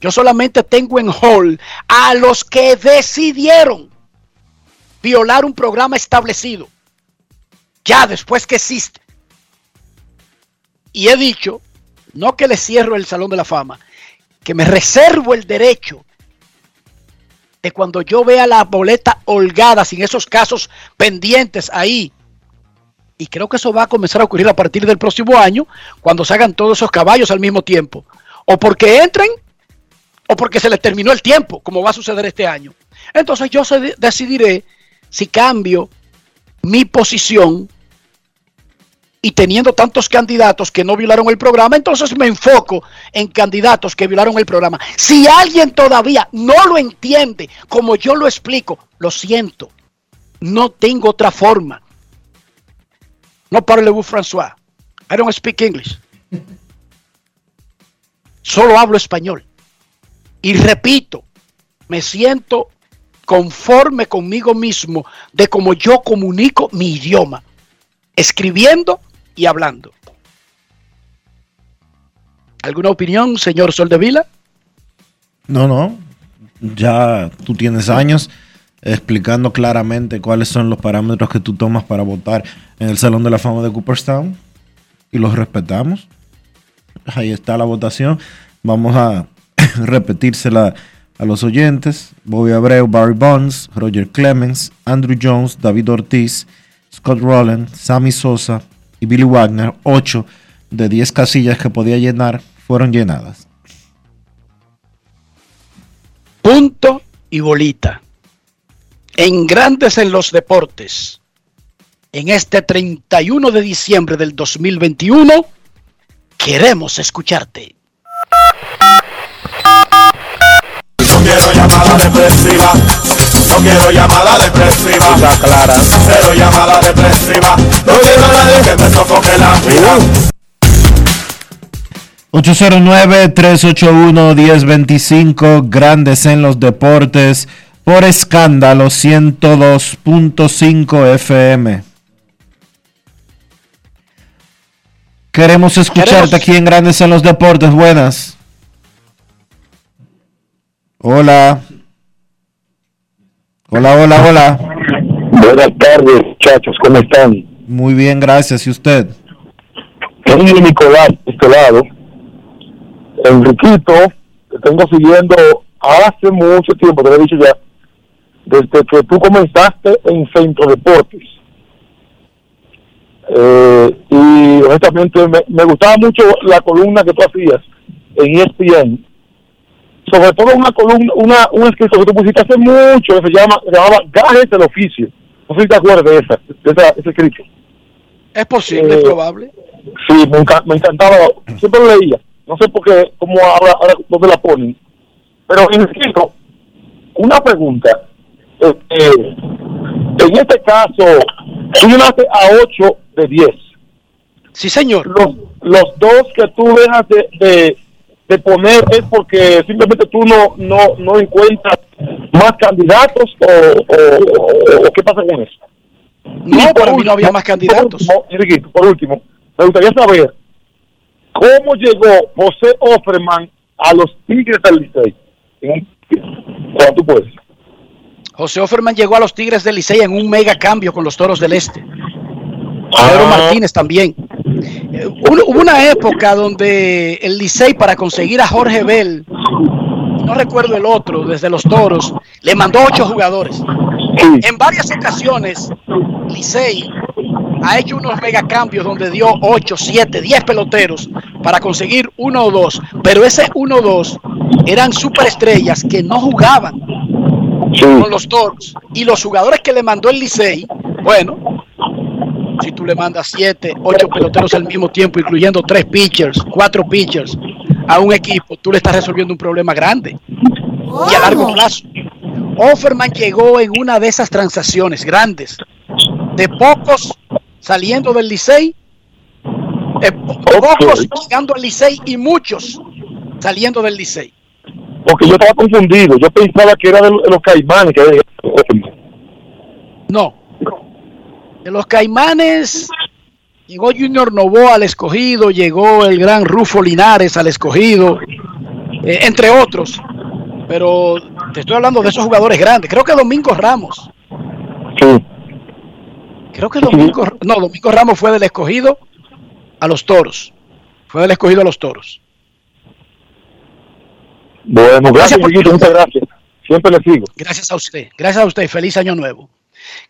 Yo solamente tengo en hall a los que decidieron violar un programa establecido. Ya después que existe. Y he dicho, no que le cierro el Salón de la Fama, que me reservo el derecho de cuando yo vea la boleta holgada sin esos casos pendientes ahí. Y creo que eso va a comenzar a ocurrir a partir del próximo año, cuando se hagan todos esos caballos al mismo tiempo. O porque entren o porque se les terminó el tiempo, como va a suceder este año. Entonces yo decidiré si cambio mi posición y teniendo tantos candidatos que no violaron el programa, entonces me enfoco en candidatos que violaron el programa. Si alguien todavía no lo entiende como yo lo explico, lo siento, no tengo otra forma. No parlez-vous François. I don't speak English. Solo hablo español. Y repito, me siento conforme conmigo mismo de cómo yo comunico mi idioma, escribiendo y hablando. ¿Alguna opinión, señor Soldevila? No, no. Ya tú tienes años explicando claramente cuáles son los parámetros que tú tomas para votar en el Salón de la Fama de Cooperstown y los respetamos. Ahí está la votación. Vamos a repetírsela a los oyentes. Bobby Abreu, Barry Bonds, Roger Clemens, Andrew Jones, David Ortiz, Scott Rowland, Sammy Sosa y Billy Wagner. 8 de 10 casillas que podía llenar fueron llenadas. Punto y bolita. En Grandes en los Deportes, en este 31 de diciembre del 2021, queremos escucharte. Llamada depresiva. No quiero llamada depresiva. Está clara. Cero llamada depresiva. No quiero a nadie que me sofoque la vida. 809-381-1025, grandes en los deportes, por escándalo 102.5 FM. Queremos escucharte aquí en Grandes en los Deportes. Buenas. Hola. Hola, hola, hola. Buenas tardes, muchachos, ¿cómo están? Muy bien, gracias. ¿Y usted? Soy Nicolás, este lado. Enriquito, te tengo siguiendo hace mucho tiempo, te lo he dicho ya, desde que tú comenzaste en Centro Deportes. Eh, y honestamente me, me gustaba mucho la columna que tú hacías en ESPN. Sobre todo una columna, una, un escrito que tú pusiste hace mucho que se llama, se llamaba Gajes del Oficio. No sé si te acuerdas de esa, de esa, ese escrito. Es posible, Eh, es probable. Sí, me, me encantaba, siempre lo leía. No sé por qué, cómo ahora, ahora dónde la ponen. Pero insisto, una pregunta. Este, en este caso, tú llegaste a 8 de 10. Sí, señor. Los, los dos que tú dejas de, de, de poner es porque simplemente tú no, no, no encuentras más candidatos o, o, o- o qué pasa con eso. No, Y para mí no había más por candidatos. último, Enriquito, por último, me gustaría saber cómo llegó José Offerman a los Tigres del Licey. Cuando tú puedes. José Offerman llegó a los Tigres del Licey en un mega cambio con los Toros del Este. Ah. Pedro Martínez también. Eh, Hubo hubo una época donde el Licey para conseguir a Jorge Bell, no recuerdo el otro, desde los Toros, le mandó ocho jugadores. En varias ocasiones, Licey ha hecho unos megacambios donde dio 8, 7, 10 peloteros para conseguir uno o dos, pero ese uno o dos eran superestrellas que no jugaban con los toros. Y los jugadores que le mandó el Licey, bueno, si tú le mandas 7, 8 peloteros al mismo tiempo, incluyendo 3 pitchers, 4 pitchers a un equipo, tú le estás resolviendo un problema grande y a largo plazo. Offerman llegó en una de esas transacciones grandes, de pocos saliendo del Licey, eh, pocos llegando al Licey y muchos saliendo del Licey. Porque yo estaba confundido. Yo pensaba que era de los, de los caimanes. Que había- No. De los Caimanes llegó Junior Novoa al escogido, llegó el gran Rufo Linares al escogido, eh, entre otros. Pero te estoy hablando de esos jugadores grandes. Creo que Domingo Ramos. Creo que Domingo, no, Domingo Ramos fue del escogido a los toros. Fue del escogido a los toros. Bueno, gracias, por- Enriquito, muchas gracias. Siempre le sigo. Gracias a usted. Gracias a usted. Feliz año nuevo.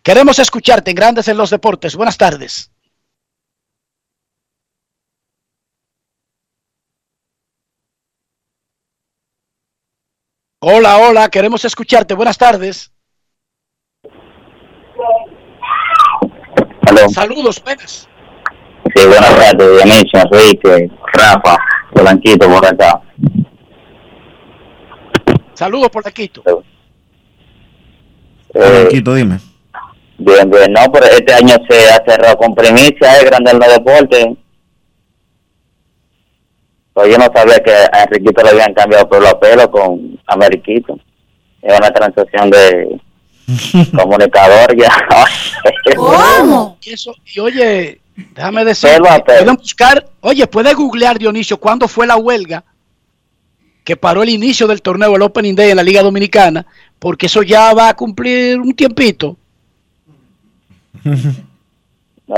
Queremos escucharte en Grandes en los Deportes. Buenas tardes. Hola, hola, queremos escucharte. Buenas tardes. Saludos, buenas. Sí, buenas tardes, Dionisio, Enrique, Rafa, Polanquito por acá. Saludos por Taquito. Eh, Quito, dime. Bien, bien, no, pero este año se ha cerrado con primicia, es grande en los deportes. Pues yo no sabía que a Enriquito le habían cambiado por los pelos con Ameriquito. Es una transacción de comunicador ya. ¿Cómo? Y, eso, y oye, déjame decir, Pelo a pelo. pueden buscar, oye, puede googlear Dionisio cuándo fue la huelga que paró el inicio del torneo, el Opening Day en la Liga Dominicana, porque eso ya va a cumplir un tiempito.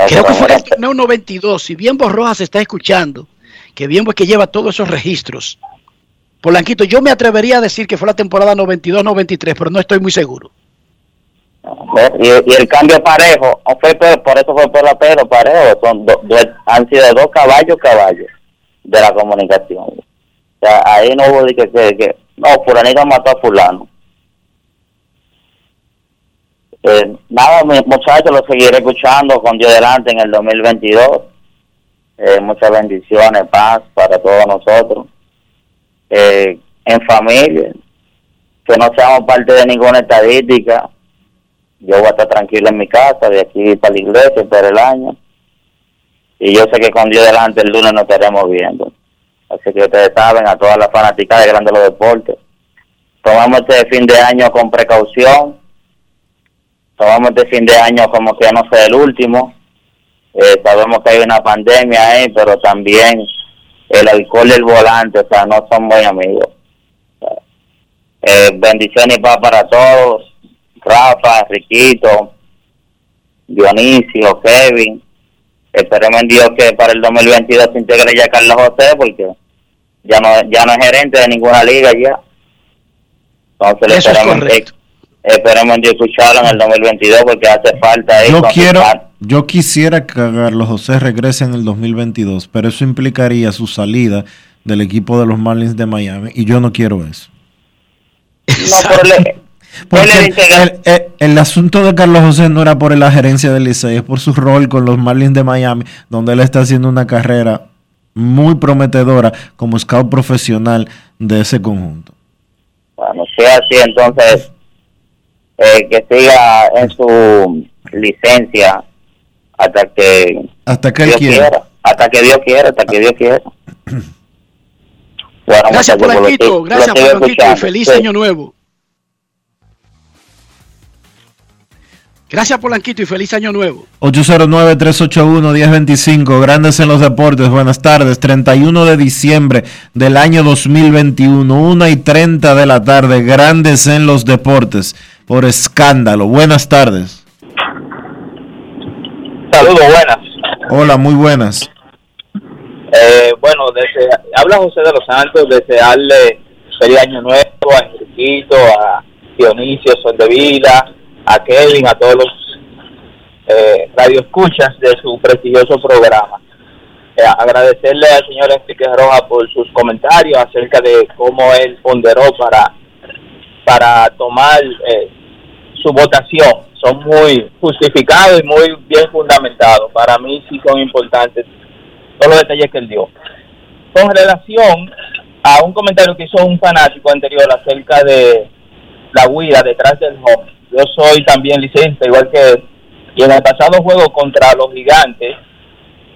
Creo que fue el torneo 92. Si bien Rojas se está escuchando, que bien pues que lleva todos esos registros. Polanquito, yo me atrevería a decir que fue la temporada 92-93, pero no estoy muy seguro. Y, y el cambio parejo, fue por, por eso fue por la pelo parejo, son do- do- han sido dos caballos caballos de la comunicación. O sea, ahí no hubo de que, que, que no, fulanito mató a fulano. Eh, nada, muchachos, lo seguiré escuchando con Dios delante en el 2022. Eh, muchas bendiciones, paz para todos nosotros. Eh, en familia, que no seamos parte de ninguna estadística. Yo voy a estar tranquilo en mi casa, de aquí para la iglesia, para el año. Y yo sé que con Dios delante el lunes nos estaremos viendo. Así que ustedes saben, a todas las fanáticas de Grandes los Deportes, tomamos este fin de año con precaución. Tomamos este fin de año como que no sea el último. Eh, sabemos que hay una pandemia ahí, pero también el alcohol y el volante, o sea, no son muy amigos. Eh, bendiciones y paz para todos. Rafa, Riquito, Dionisio, Kevin. Esperemos en Dios que para el 2022 se integre ya Carlos José, porque ya no ya no es gerente de ninguna liga ya. Entonces Eso es esperemos, Dios escucharlo en el 2022 porque hace falta ahí Yo quiero, par- Yo quisiera que Carlos José regrese en el 2022, pero eso implicaría su salida del equipo de los Marlins de Miami y yo no quiero eso. No, por le- Porque el, el- el- el asunto de Carlos José no era por la gerencia del Licey, es por su rol con los Marlins de Miami, donde él está haciendo una carrera muy prometedora como scout profesional de ese conjunto. Bueno, si es así, entonces eh, que siga en su licencia hasta que Hasta que él Dios quiera. quiera. Hasta que Dios quiera, hasta que Dios quiera. Bueno, Gracias, Polanquito. Gracias, Polanquito. Y feliz Sí. año nuevo. Gracias, Polanquito, y feliz año nuevo. 809-381-1025, Grandes en los Deportes, buenas tardes, 31 de diciembre del año 2021, 1 y 30 de la tarde, Grandes en los Deportes, por escándalo, buenas tardes. Saludos, buenas. Hola, muy buenas. Eh, bueno, desde, habla José de los Santos, desearle feliz año nuevo a Enriquito, a Dionisio Soldevila, a Kevin, a todos los eh, radioescuchas de su prestigioso programa. Eh, agradecerle al señor Enrique Roja por sus comentarios acerca de cómo él ponderó para, para tomar eh, su votación. Son muy justificados y muy bien fundamentados. Para mí sí son importantes todos los detalles que él dio. Con relación a un comentario que hizo un fanático anterior acerca de la huida detrás del home, yo soy también licenciado, igual que él, y en el pasado juego contra los gigantes,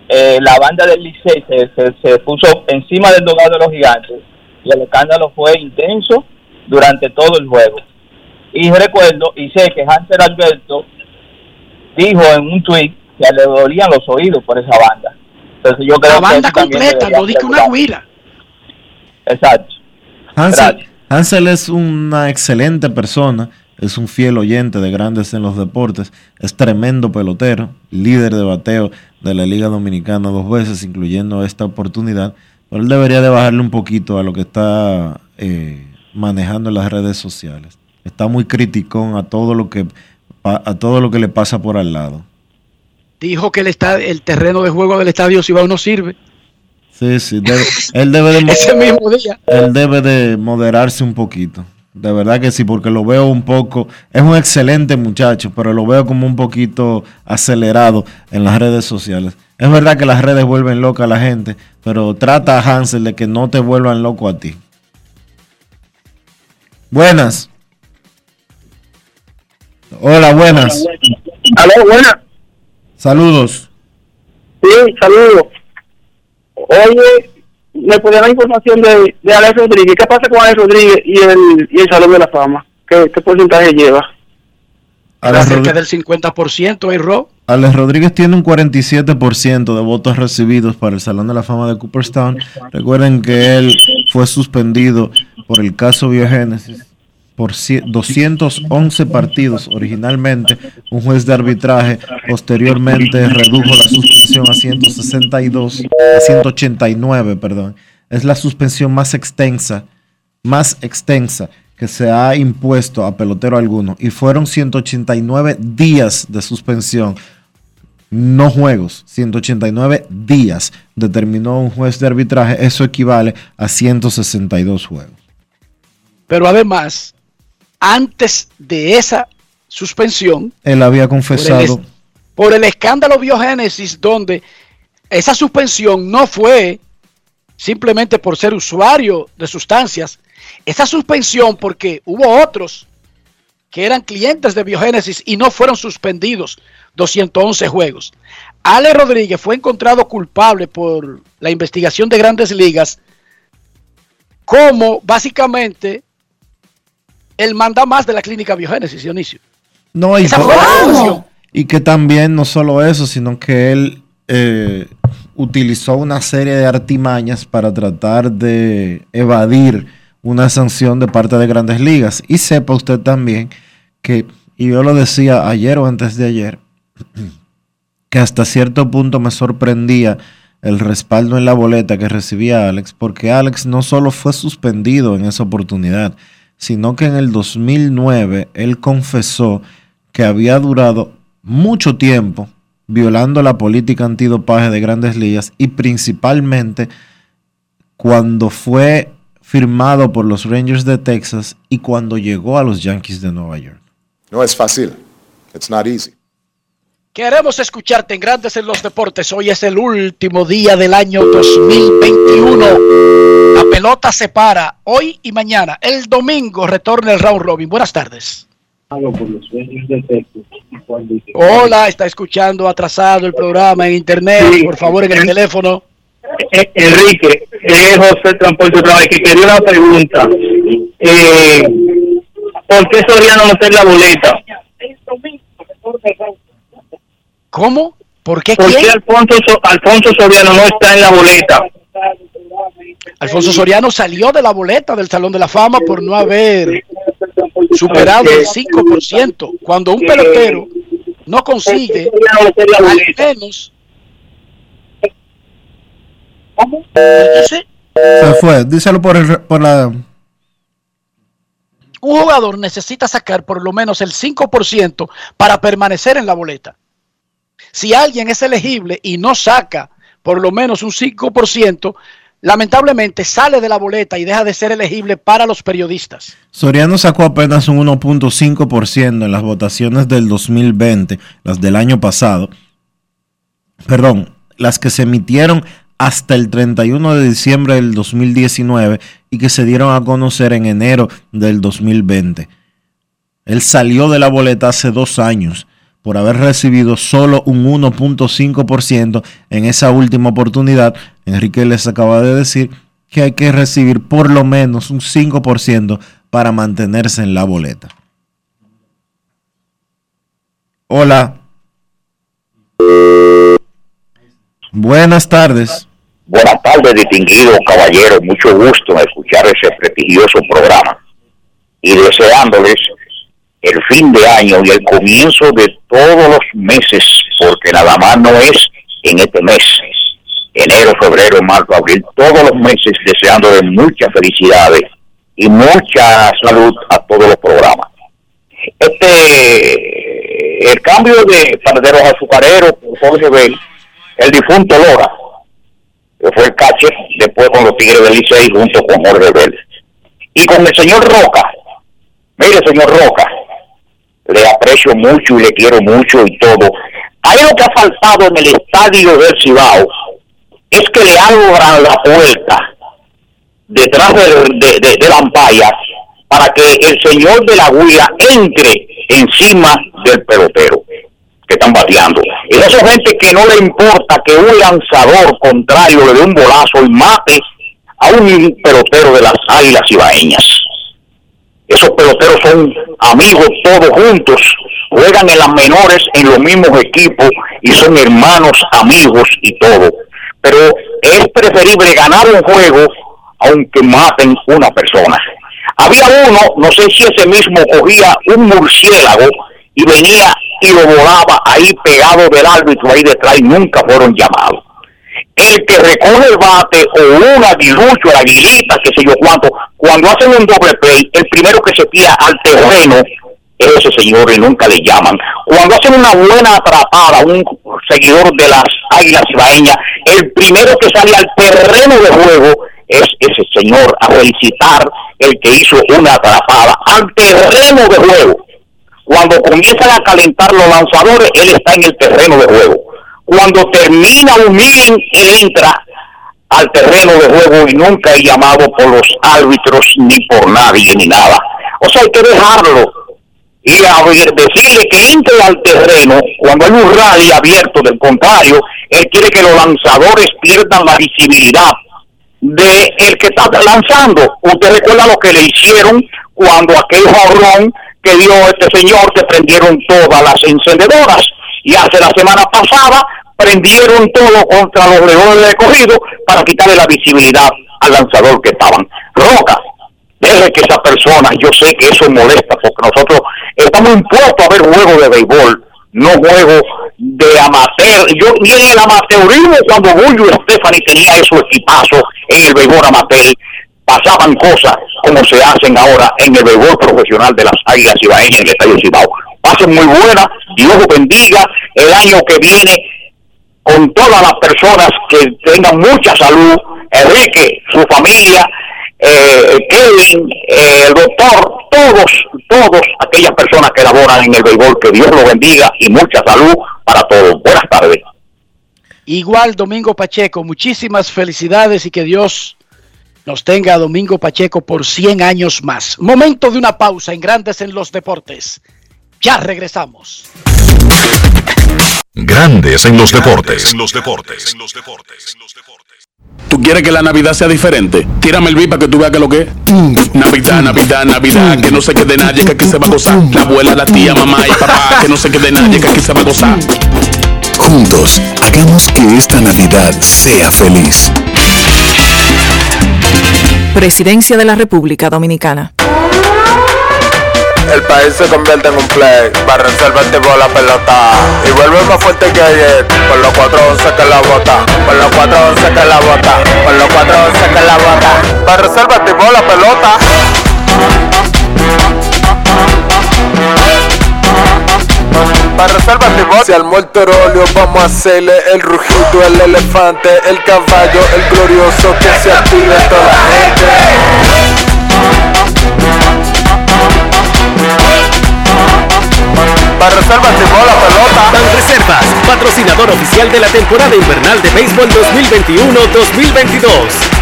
eh, la banda del Licey se, puso encima del dogado de los gigantes y el escándalo fue intenso durante todo el juego. Y recuerdo y sé que Hansel Alberto dijo en un tweet que le dolían los oídos por esa banda. Entonces yo creo La banda completa, no dije una huila. Exacto. Hansel, Hansel es una excelente persona, es un fiel oyente de Grandes en los Deportes, es tremendo pelotero, líder de bateo de la Liga Dominicana dos veces, incluyendo esta oportunidad, pero él debería de bajarle un poquito a lo que está eh, manejando en las redes sociales. Está muy criticón a todo lo que a todo lo que le pasa por al lado. Dijo que el, el terreno de juego del estadio Cibao no sirve. Sí, sí, debe- él debe de mo- Ese mismo día. él debe de moderarse un poquito. De verdad que sí, porque lo veo un poco, es un excelente muchacho, pero lo veo como un poquito acelerado en las redes sociales. Es verdad que las redes vuelven loca a la gente, pero trata a Hansel de que no te vuelvan loco a ti. Buenas. Hola, buenas. Aló, buenas. Saludos. Sí, saludos. Oye, ¿me puede dar información de, de Alex Rodríguez? ¿Qué pasa con Alex Rodríguez y el, y el Salón de la Fama? ¿Qué, qué porcentaje lleva? Alex, cerca del 50%, ¿eh, Ro? Alex Rodríguez tiene un 47% de votos recibidos para el Salón de la Fama de Cooperstown. Recuerden que él fue suspendido por el caso Biogénesis por cie- 211 partidos originalmente. Un juez de arbitraje posteriormente redujo la suspensión a 162, a 189, perdón. Es la suspensión más extensa, más extensa que se ha impuesto a pelotero alguno. Y fueron 189 días de suspensión no juegos, 189 días, determinó un juez de arbitraje, eso equivale a 162 juegos. Pero además, antes de esa suspensión, Él había por el, confesado, es- por el escándalo Biogénesis, donde esa suspensión no fue simplemente por ser usuario de sustancias, esa suspensión porque hubo otros que eran clientes de Biogénesis y no fueron suspendidos 211 juegos. Ale Rodríguez fue encontrado culpable por la investigación de grandes ligas como básicamente el manda más de la clínica Biogénesis, Dionisio. no, y, y que también no solo eso, sino que él eh, utilizó una serie de artimañas para tratar de evadir una sanción de parte de grandes ligas. Y sepa usted también que, y yo lo decía ayer o antes de ayer, que hasta cierto punto me sorprendía el respaldo en la boleta que recibía Alex, porque Alex no solo fue suspendido en esa oportunidad, sino que en el 2009 él confesó que había durado mucho tiempo violando la política antidopaje de grandes ligas y principalmente cuando fue firmado por los Rangers de Texas y cuando llegó a los Yankees de Nueva York. No es fácil. It's not easy. Queremos escucharte en Grandes en los Deportes. Hoy es el último día del año 2021. La pelota se para hoy y mañana. El domingo retorna el round robin. Buenas tardes. Hola, está escuchando atrasado el programa en internet. Por favor, en el teléfono. Eh, Enrique, es José Transporte otra vez, que quería una pregunta. Eh, ¿Por qué Soriano no está en la boleta? ¿Cómo? ¿Por qué ¿Por qué? Alfonso, So- Alfonso Soriano no está en la boleta? Alfonso Soriano salió de la boleta del Salón de la Fama por no haber superado el 5%. Cuando un pelotero no consigue al menos... Se fue, díselo por, el- por la... un jugador necesita sacar por lo menos el 5% para permanecer en la boleta. Si alguien es elegible y no saca por lo menos un 5%, lamentablemente sale de la boleta y deja de ser elegible para los periodistas. Soriano sacó apenas un 1.5% en las votaciones del 2020, las del año pasado. Perdón, las que se emitieron hasta el 31 de diciembre del 2019 y que se dieron a conocer en enero del 2020. Él salió de la boleta hace dos años por haber recibido solo un 1.5% en esa última oportunidad. Enrique les acaba de decir que hay que recibir por lo menos un 5% para mantenerse en la boleta. Hola. Buenas tardes. Buenas tardes, distinguidos caballeros. Mucho gusto en escuchar ese prestigioso programa. Y deseándoles el fin de año y el comienzo de todos los meses, porque nada más no es en este mes. Enero, febrero, marzo, abril, todos los meses deseándoles muchas felicidades y mucha salud a todos los programas. Este, el cambio de panaderos azucareros, por Jorge Bell, el difunto Lora, que fue el catcher después con los Tigres del Licey junto con Jorge Vélez. Y con el señor Roca, mire señor Roca, le aprecio mucho y le quiero mucho y todo. Ahí lo que ha faltado en el estadio del Cibao es que le abran la puerta detrás de, de, de, la ampalla para que el señor de la guía entre encima del pelotero que están bateando. Y esa gente que no le importa que un lanzador contrario le dé un bolazo y mate a un pelotero de las águilas ibaeñas. Esos peloteros son amigos todos juntos, juegan en las menores en los mismos equipos y son hermanos, amigos y todo. Pero es preferible ganar un juego aunque maten una persona. Había uno, no sé si ese mismo cogía un murciélago y venía y lo volaba ahí pegado del árbitro ahí detrás y nunca fueron llamados. El que recoge el bate o un aguilucho, la aguilita, que sé yo cuánto, cuando hacen un doble play, el primero que se tira al terreno es ese señor y nunca le llaman. Cuando hacen una buena atrapada, un seguidor de las águilas ibaeñas, el primero que sale al terreno de juego es ese señor a felicitar el que hizo una atrapada al terreno de juego. Cuando comienzan a calentar los lanzadores, él está en el terreno de juego. Cuando termina un meeting, él entra al terreno de juego y nunca es llamado por los árbitros ni por nadie ni nada. O sea, hay que dejarlo y decirle que entre al terreno cuando hay un rally abierto. Del contrario, él quiere que los lanzadores pierdan la visibilidad de el que está lanzando. Usted recuerda lo que le hicieron cuando aquel jorrón que dio este señor que prendieron todas las encendedoras y hace la semana pasada prendieron todo contra los leones de cogido para quitarle la visibilidad al lanzador que estaban. Roca, deje que esa persona, yo sé que eso molesta porque nosotros estamos impuestos a ver juegos de béisbol, no juegos de amateur. Yo vi en el amateurismo cuando Julio Stephanie tenía esos equipazos en el béisbol amateur, pasaban cosas como se hacen ahora en el béisbol profesional de las águilas ibaeñas en el estadio Cibao. Pase pasen muy buena, Dios los bendiga el año que viene con todas las personas que tengan mucha salud, Enrique, su familia, eh, Kevin, eh, el doctor, todos, todos aquellas personas que laboran en el béisbol, que Dios los bendiga y mucha salud para todos. Buenas tardes. Igual Domingo Pacheco, muchísimas felicidades y que Dios nos tenga Domingo Pacheco por 100 años más. Momento de una pausa en Grandes en los Deportes. Ya regresamos. Grandes en los deportes. En los deportes. ¿Tú quieres que la Navidad sea diferente? Tírame el beat para que tú veas que lo que es. Navidad, Navidad, Navidad, que no se quede nadie, que aquí se va a gozar. La abuela, la tía, mamá y papá, que no se quede nadie, que aquí se va a gozar. Juntos, hagamos que esta Navidad sea feliz. Presidencia de la República Dominicana. El país se convierte en un play, para reservar tipo la pelota y vuelve más fuerte que ayer, por los 4-11 que la bota, por los 4-11 que la bota, por los 4-11 que la bota, para reservar tipo la pelota. Para reservar Si al óleo vamos a hacerle el rugido, el elefante, el caballo, el glorioso que se active toda la gente. Para reservas llegó la pelota. Ban Reservas, patrocinador oficial de la temporada invernal de béisbol 2021-2022.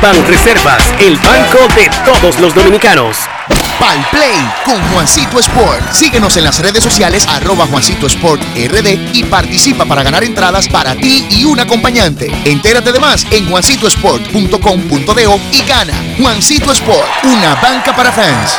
Ban Reservas, el banco de todos los dominicanos. Pal Play con Juancito Sport. Síguenos en las redes sociales arroba Juancito Sport RD y participa para ganar entradas para ti y un acompañante. Entérate de más en juancitosport.com.de y gana. Juancito Sport, una banca para fans.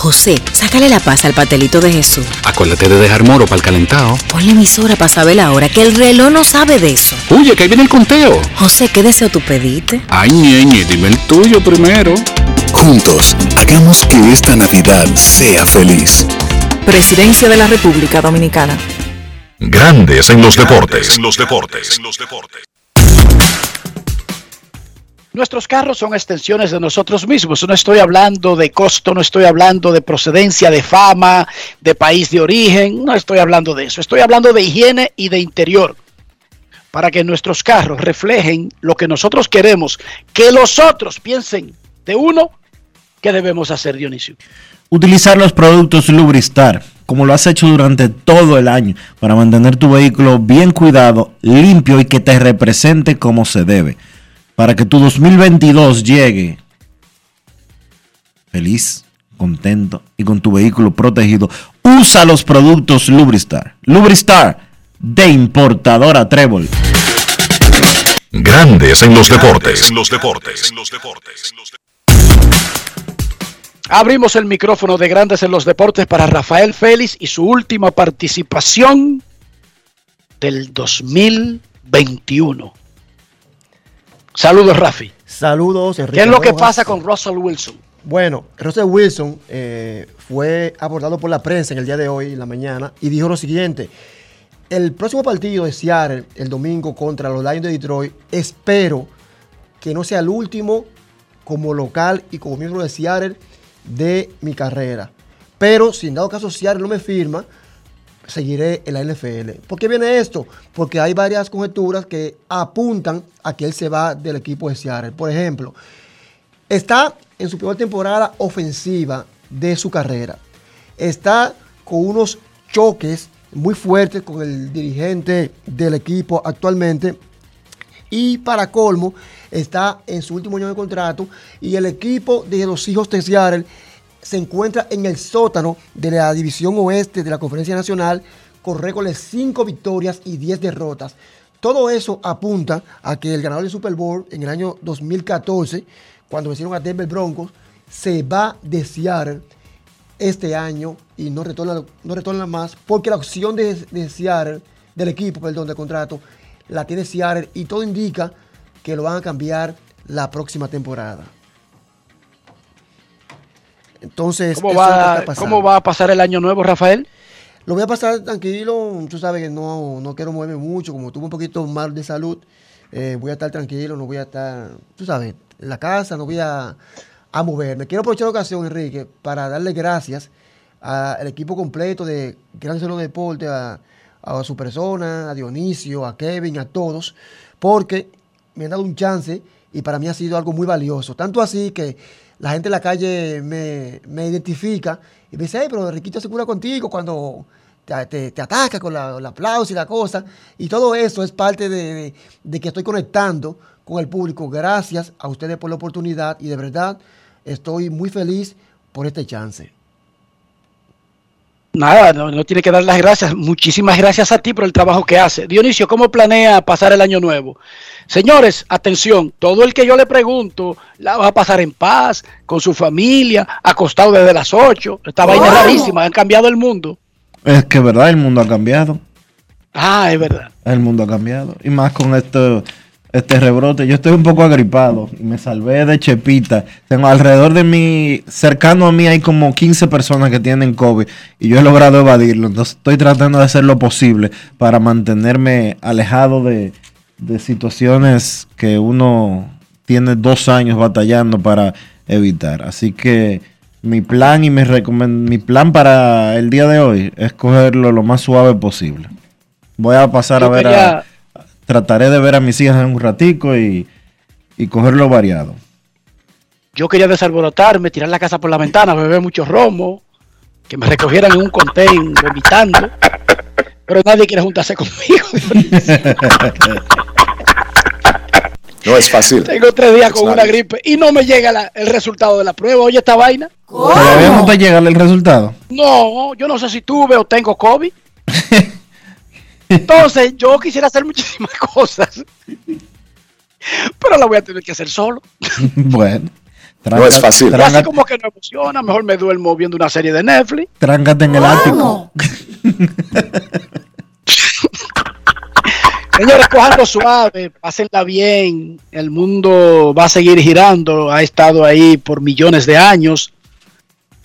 José, sácale la paz al pastelito de Jesús. Acuérdate de dejar moro para el calentado. Ponle emisora para saber la hora, que el reloj no sabe de eso. Oye, que ahí viene el conteo. José, ¿qué deseo tú pediste? Ay, ñeñe, dime el tuyo primero. Juntos, hagamos que esta Navidad sea feliz. Presidencia de la República Dominicana. Grandes en los deportes. En los deportes. Nuestros carros son extensiones de nosotros mismos. No estoy hablando de costo, no estoy hablando de procedencia, de fama, de país de origen. No estoy hablando de eso. Estoy hablando de higiene y de interior. Para que nuestros carros reflejen lo que nosotros queremos, que los otros piensen de uno, ¿qué debemos hacer, Dionisio? Utilizar los productos Lubristar, como lo has hecho durante todo el año, para mantener tu vehículo bien cuidado, limpio y que te represente como se debe para que tu 2022 llegue feliz, contento y con tu vehículo protegido, usa los productos Lubristar. Lubristar de importadora Trébol. Grandes en los deportes. En los deportes. Abrimos el micrófono de Grandes en los Deportes para Rafael Félix y su última participación del 2021. Saludos, Rafi. Saludos, Enrique. ¿Qué es lo que pasa con Russell Wilson? Bueno, Russell Wilson eh, fue abordado por la prensa en el día de hoy, en la mañana, y dijo lo siguiente. El próximo partido de Seattle, el domingo contra los Lions de Detroit, espero que no sea el último como local y como miembro de Seattle de mi carrera. Pero si en dado caso Seattle no me firma, seguiré en la NFL. ¿Por qué viene esto? Porque hay varias conjeturas que apuntan a que él se va del equipo de Seattle. Por ejemplo, está en su primera temporada ofensiva de su carrera. Está con unos choques muy fuertes con el dirigente del equipo actualmente. Y para colmo, está en su último año de contrato y el equipo de los hijos de Seattle se encuentra en el sótano de la división oeste de la Conferencia Nacional con récord de 5 victorias y 10 derrotas. Todo eso apunta a que el ganador del Super Bowl en el año 2014, cuando vencieron a Denver Broncos, se va de Seattle este año y no retorna, no retorna más porque la opción de, de Seattle, del equipo, perdón, de contrato, la tiene Seattle y todo indica que lo van a cambiar la próxima temporada. Entonces, ¿Cómo va. ¿Cómo va a pasar el año nuevo, Rafael? Lo voy a pasar tranquilo. Tú sabes que no, no quiero moverme mucho. Como tuve un poquito mal de salud, eh, voy a estar tranquilo. No voy a estar, tú sabes, en la casa. No voy a, a moverme. Quiero aprovechar la ocasión, Enrique, para darle gracias al equipo completo de Grandes Solo Deporte, a, a su persona, a Dionisio, a Kevin, a todos, porque me han dado un chance y para mí ha sido algo muy valioso. Tanto así que la gente en la calle me, me identifica y me dice, "Ey, pero Riquito se cura contigo cuando te, te- te ataca con la, el aplauso y la cosa. Y todo eso es parte de, de- de que estoy conectando con el público. Gracias a ustedes por la oportunidad y de verdad estoy muy feliz por este chance. Nada, no, no tiene que dar las gracias. Muchísimas gracias a ti por el trabajo que hace. Dionisio, ¿cómo planea pasar el año nuevo? Señores, atención, todo el que yo le pregunto la va a pasar en paz, con su familia, acostado desde las 8. Esta vaina es rarísima, han cambiado el mundo. Es que verdad, el mundo ha cambiado. Ah, es verdad. El mundo ha cambiado. Y más con esto, este rebrote. Yo estoy un poco agripado y me salvé de Chepita. Tengo alrededor de mí, cercano a mí, hay como 15 personas que tienen COVID y yo he logrado evadirlo. Entonces estoy tratando de hacer lo posible para mantenerme alejado de, de situaciones que uno tiene dos años batallando para evitar. Así que mi plan y mi, mi plan para el día de hoy es cogerlo lo más suave posible. Voy a pasar Yo a ver quería- a, trataré de ver a mis hijas en un ratico y, y cogerlo variado. Yo quería desarborotarme, tirar la casa por la ventana, beber mucho romo, que me recogieran en un contain vomitando. Pero nadie quiere juntarse conmigo. No es fácil. Tengo tres días con una gripe y no me llega la- el resultado de la prueba. Oye, esta vaina. Todavía no te llega el resultado. No, yo no sé si tuve o tengo COVID. Entonces, yo quisiera hacer muchísimas cosas. Pero la voy a tener que hacer solo. bueno. No es fácil. Y así como que no emociona, mejor me duermo viendo una serie de Netflix. tráncate en el ático. Señores, cojanlo suave, pásenla bien. El mundo va a seguir girando, ha estado ahí por millones de años,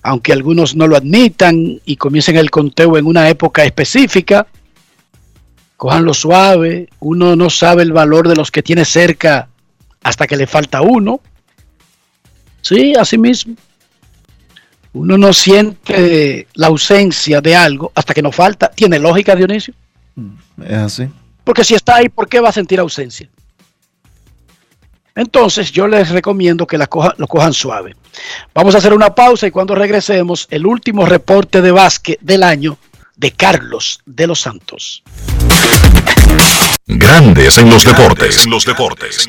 aunque algunos no lo admitan y comiencen el conteo en una época específica. Cojanlo suave, uno no sabe el valor de los que tiene cerca hasta que le falta uno. Sí, así mismo. Uno no siente la ausencia de algo hasta que nos falta. ¿Tiene lógica, Dionisio? Es así. Porque si está ahí, ¿por qué va a sentir ausencia? Entonces, yo les recomiendo que la coja- lo cojan suave. Vamos a hacer una pausa y cuando regresemos, el último reporte de básquet del año de Carlos de los Santos. Grandes en los deportes. En los deportes.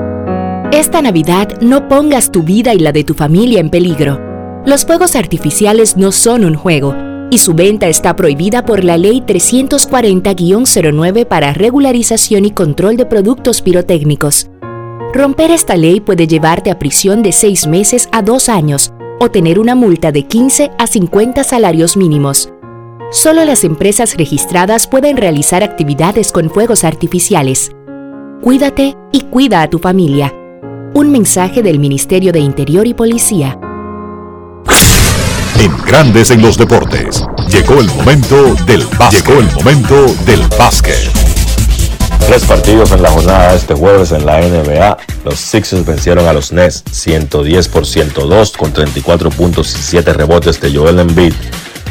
Esta Navidad no pongas tu vida y la de tu familia en peligro. Los fuegos artificiales no son un juego y su venta está prohibida por la Ley 340-09 para regularización y control de productos pirotécnicos. Romper esta ley puede llevarte a prisión de 6 meses a 2 años o tener una multa de 15 a 50 salarios mínimos. Solo las empresas registradas pueden realizar actividades con fuegos artificiales. Cuídate y cuida a tu familia. Un mensaje del Ministerio de Interior y Policía. En Grandes en los Deportes. Llegó el momento del básquet. Llegó el momento del básquet. Tres partidos en la jornada de este jueves en la NBA. Los Sixers vencieron a los Nets 110 por 102 con 34 puntos y 7 rebotes de Joel Embiid.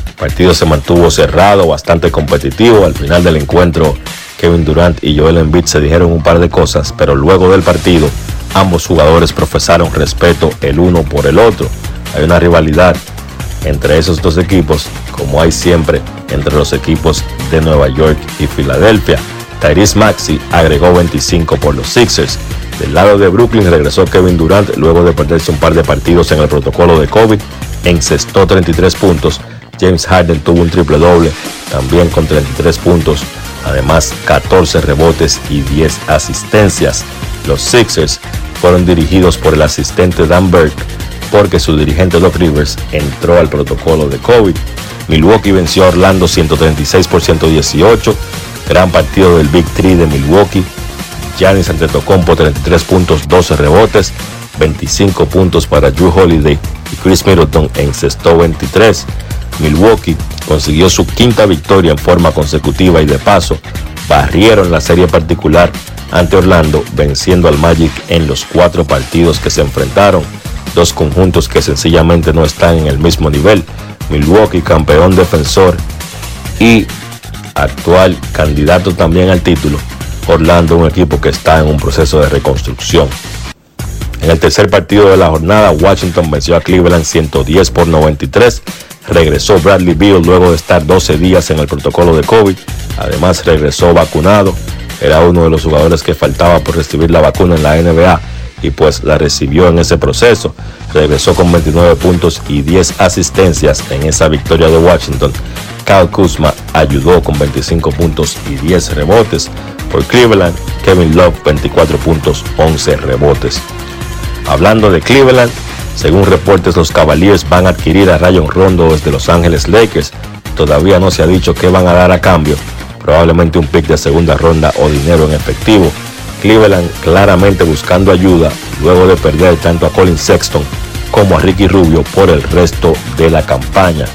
El partido se mantuvo cerrado, bastante competitivo. Al final del encuentro, Kevin Durant y Joel Embiid se dijeron un par de cosas, pero luego del partido, ambos jugadores profesaron respeto el uno por el otro. Hay una rivalidad entre esos dos equipos, como hay siempre entre los equipos de Nueva York y Filadelfia. Tyrese Maxi agregó 25 por los Sixers. Del lado de Brooklyn regresó Kevin Durant luego de perderse un par de partidos en el protocolo de COVID. Encestó 33 puntos. James Harden tuvo un triple doble, también con 33 puntos. Además, 14 rebotes y 10 asistencias. Los Sixers fueron dirigidos por el asistente Dan Burke porque su dirigente Doc Rivers entró al protocolo de COVID. Milwaukee venció a Orlando 136 por 118. Gran partido del Big Three de Milwaukee. Giannis Antetokounmpo 33 puntos, 12 rebotes, 25 puntos para Drew Holiday y Chris Middleton encestó 23. Milwaukee consiguió su quinta victoria en forma consecutiva y de paso barrieron la serie particular ante Orlando, venciendo al Magic en los cuatro partidos que se enfrentaron. Dos conjuntos que sencillamente no están en el mismo nivel. Milwaukee, campeón defensor y actual candidato también al título. Orlando, un equipo que está en un proceso de reconstrucción. En el tercer partido de la jornada, Washington venció a Cleveland 110 por 93. Regresó Bradley Beal luego de estar 12 días en el protocolo de COVID. Además, regresó vacunado. Era uno de los jugadores que faltaba por recibir la vacuna en la NBA y pues la recibió en ese proceso. Regresó con 29 puntos y 10 asistencias en esa victoria de Washington. Kyle Kuzma ayudó con 25 puntos y 10 rebotes. Por Cleveland, Kevin Love 24 puntos, 11 rebotes. Hablando de Cleveland, según reportes los Cavaliers van a adquirir a Rayon Rondo desde Los Ángeles Lakers. Todavía no se ha dicho qué van a dar a cambio, probablemente un pick de segunda ronda o dinero en efectivo. Cleveland claramente buscando ayuda luego de perder tanto a Colin Sexton como a Ricky Rubio por el resto de la campaña.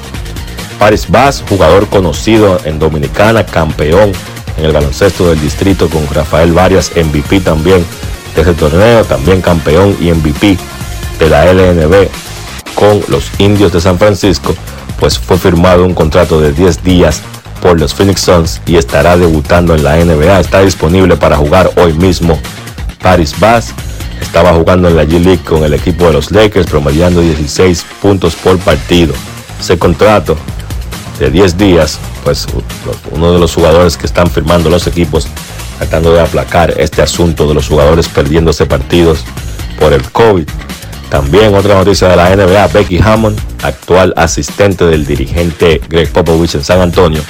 Paris Bass, jugador conocido en Dominicana, campeón en el baloncesto del distrito con Rafael Varias, MVP también de ese torneo, también campeón y MVP de la LNB con los indios de San Francisco, pues fue firmado un contrato de 10 días por los Phoenix Suns y estará debutando en la NBA. Está disponible para jugar hoy mismo. Paris Bass estaba jugando en la G League con el equipo de los Lakers, promediando 16 puntos por partido. Ese contrato de 10 días, pues uno de los jugadores que están firmando los equipos tratando de aplacar este asunto de los jugadores perdiéndose partidos por el COVID. También otra noticia de la NBA, Becky Hammond, actual asistente del dirigente Greg Popovich en San Antonio,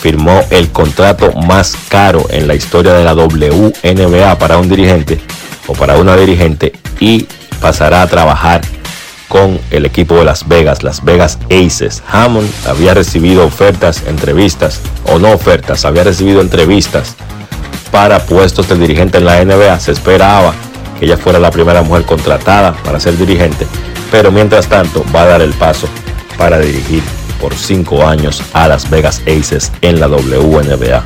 firmó el contrato más caro en la historia de la WNBA para un dirigente o para una dirigente y pasará a trabajar con el equipo de Las Vegas, Las Vegas Aces. Hammond había recibido ofertas, entrevistas o no ofertas, había recibido entrevistas para puestos de dirigente en la NBA. Se esperaba que ella fuera la primera mujer contratada para ser dirigente, pero mientras tanto va a dar el paso para dirigir por cinco años a Las Vegas Aces en la WNBA.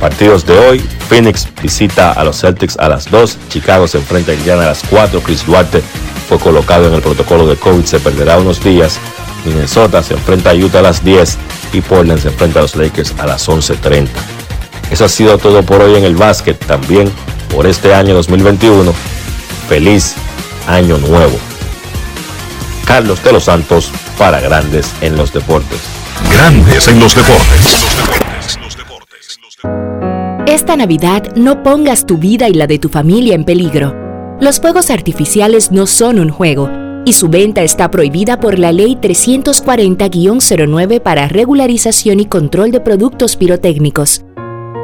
Partidos de hoy, Phoenix visita a los Celtics a las 2, Chicago se enfrenta a Indiana a las 4, Chris Duarte fue colocado en el protocolo de COVID, se perderá unos días, Minnesota se enfrenta a Utah a las 10 y Portland se enfrenta a los Lakers a las 11.30. Eso ha sido todo por hoy en el básquet, también por este año 2021. Feliz año nuevo. Carlos de los Santos para Grandes en los Deportes. Grandes en los deportes. Esta Navidad no pongas tu vida y la de tu familia en peligro. Los fuegos artificiales no son un juego y su venta está prohibida por la Ley 340-09 para regularización y control de productos pirotécnicos.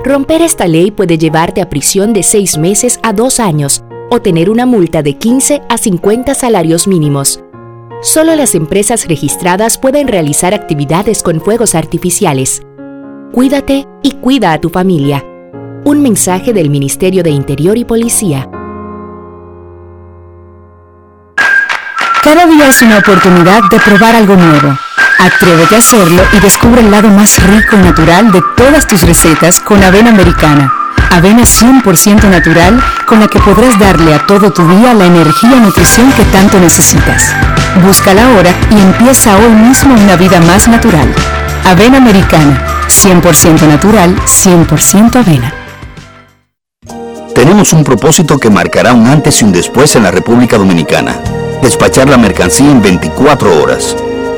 Romper esta ley puede llevarte a prisión de 6 meses a 2 años o tener una multa de 15 a 50 salarios mínimos. Solo las empresas registradas pueden realizar actividades con fuegos artificiales. Cuídate y cuida a tu familia. Un mensaje del Ministerio de Interior y Policía. Cada día es una oportunidad de probar algo nuevo. Atrévete a hacerlo y descubre el lado más rico y natural de todas tus recetas con avena americana. Avena 100% natural con la que podrás darle a todo tu día la energía y nutrición que tanto necesitas. Búscala ahora y empieza hoy mismo una vida más natural. Avena americana, 100% natural, 100% avena. Tenemos un propósito que marcará un antes y un después en la República Dominicana. Despachar la mercancía en 24 horas.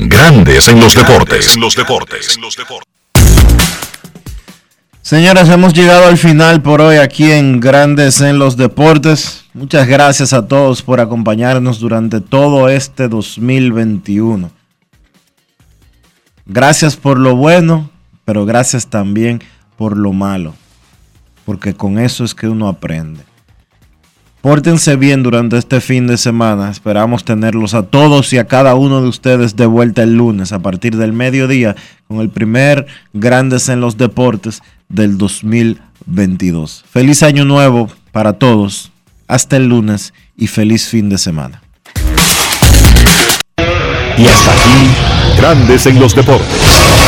Grandes en los deportes. En los deportes. Señores, hemos llegado al final por hoy aquí en Grandes en los Deportes. Muchas gracias a todos por acompañarnos durante todo este 2021. Gracias por lo bueno, pero gracias también por lo malo, porque con eso es que uno aprende. Pórtense bien durante este fin de semana. Esperamos tenerlos a todos y a cada uno de ustedes de vuelta el lunes a partir del mediodía con el primer Grandes en los Deportes del 2022. Feliz año nuevo para todos. Hasta el lunes y feliz fin de semana. Y hasta aquí, Grandes en los Deportes.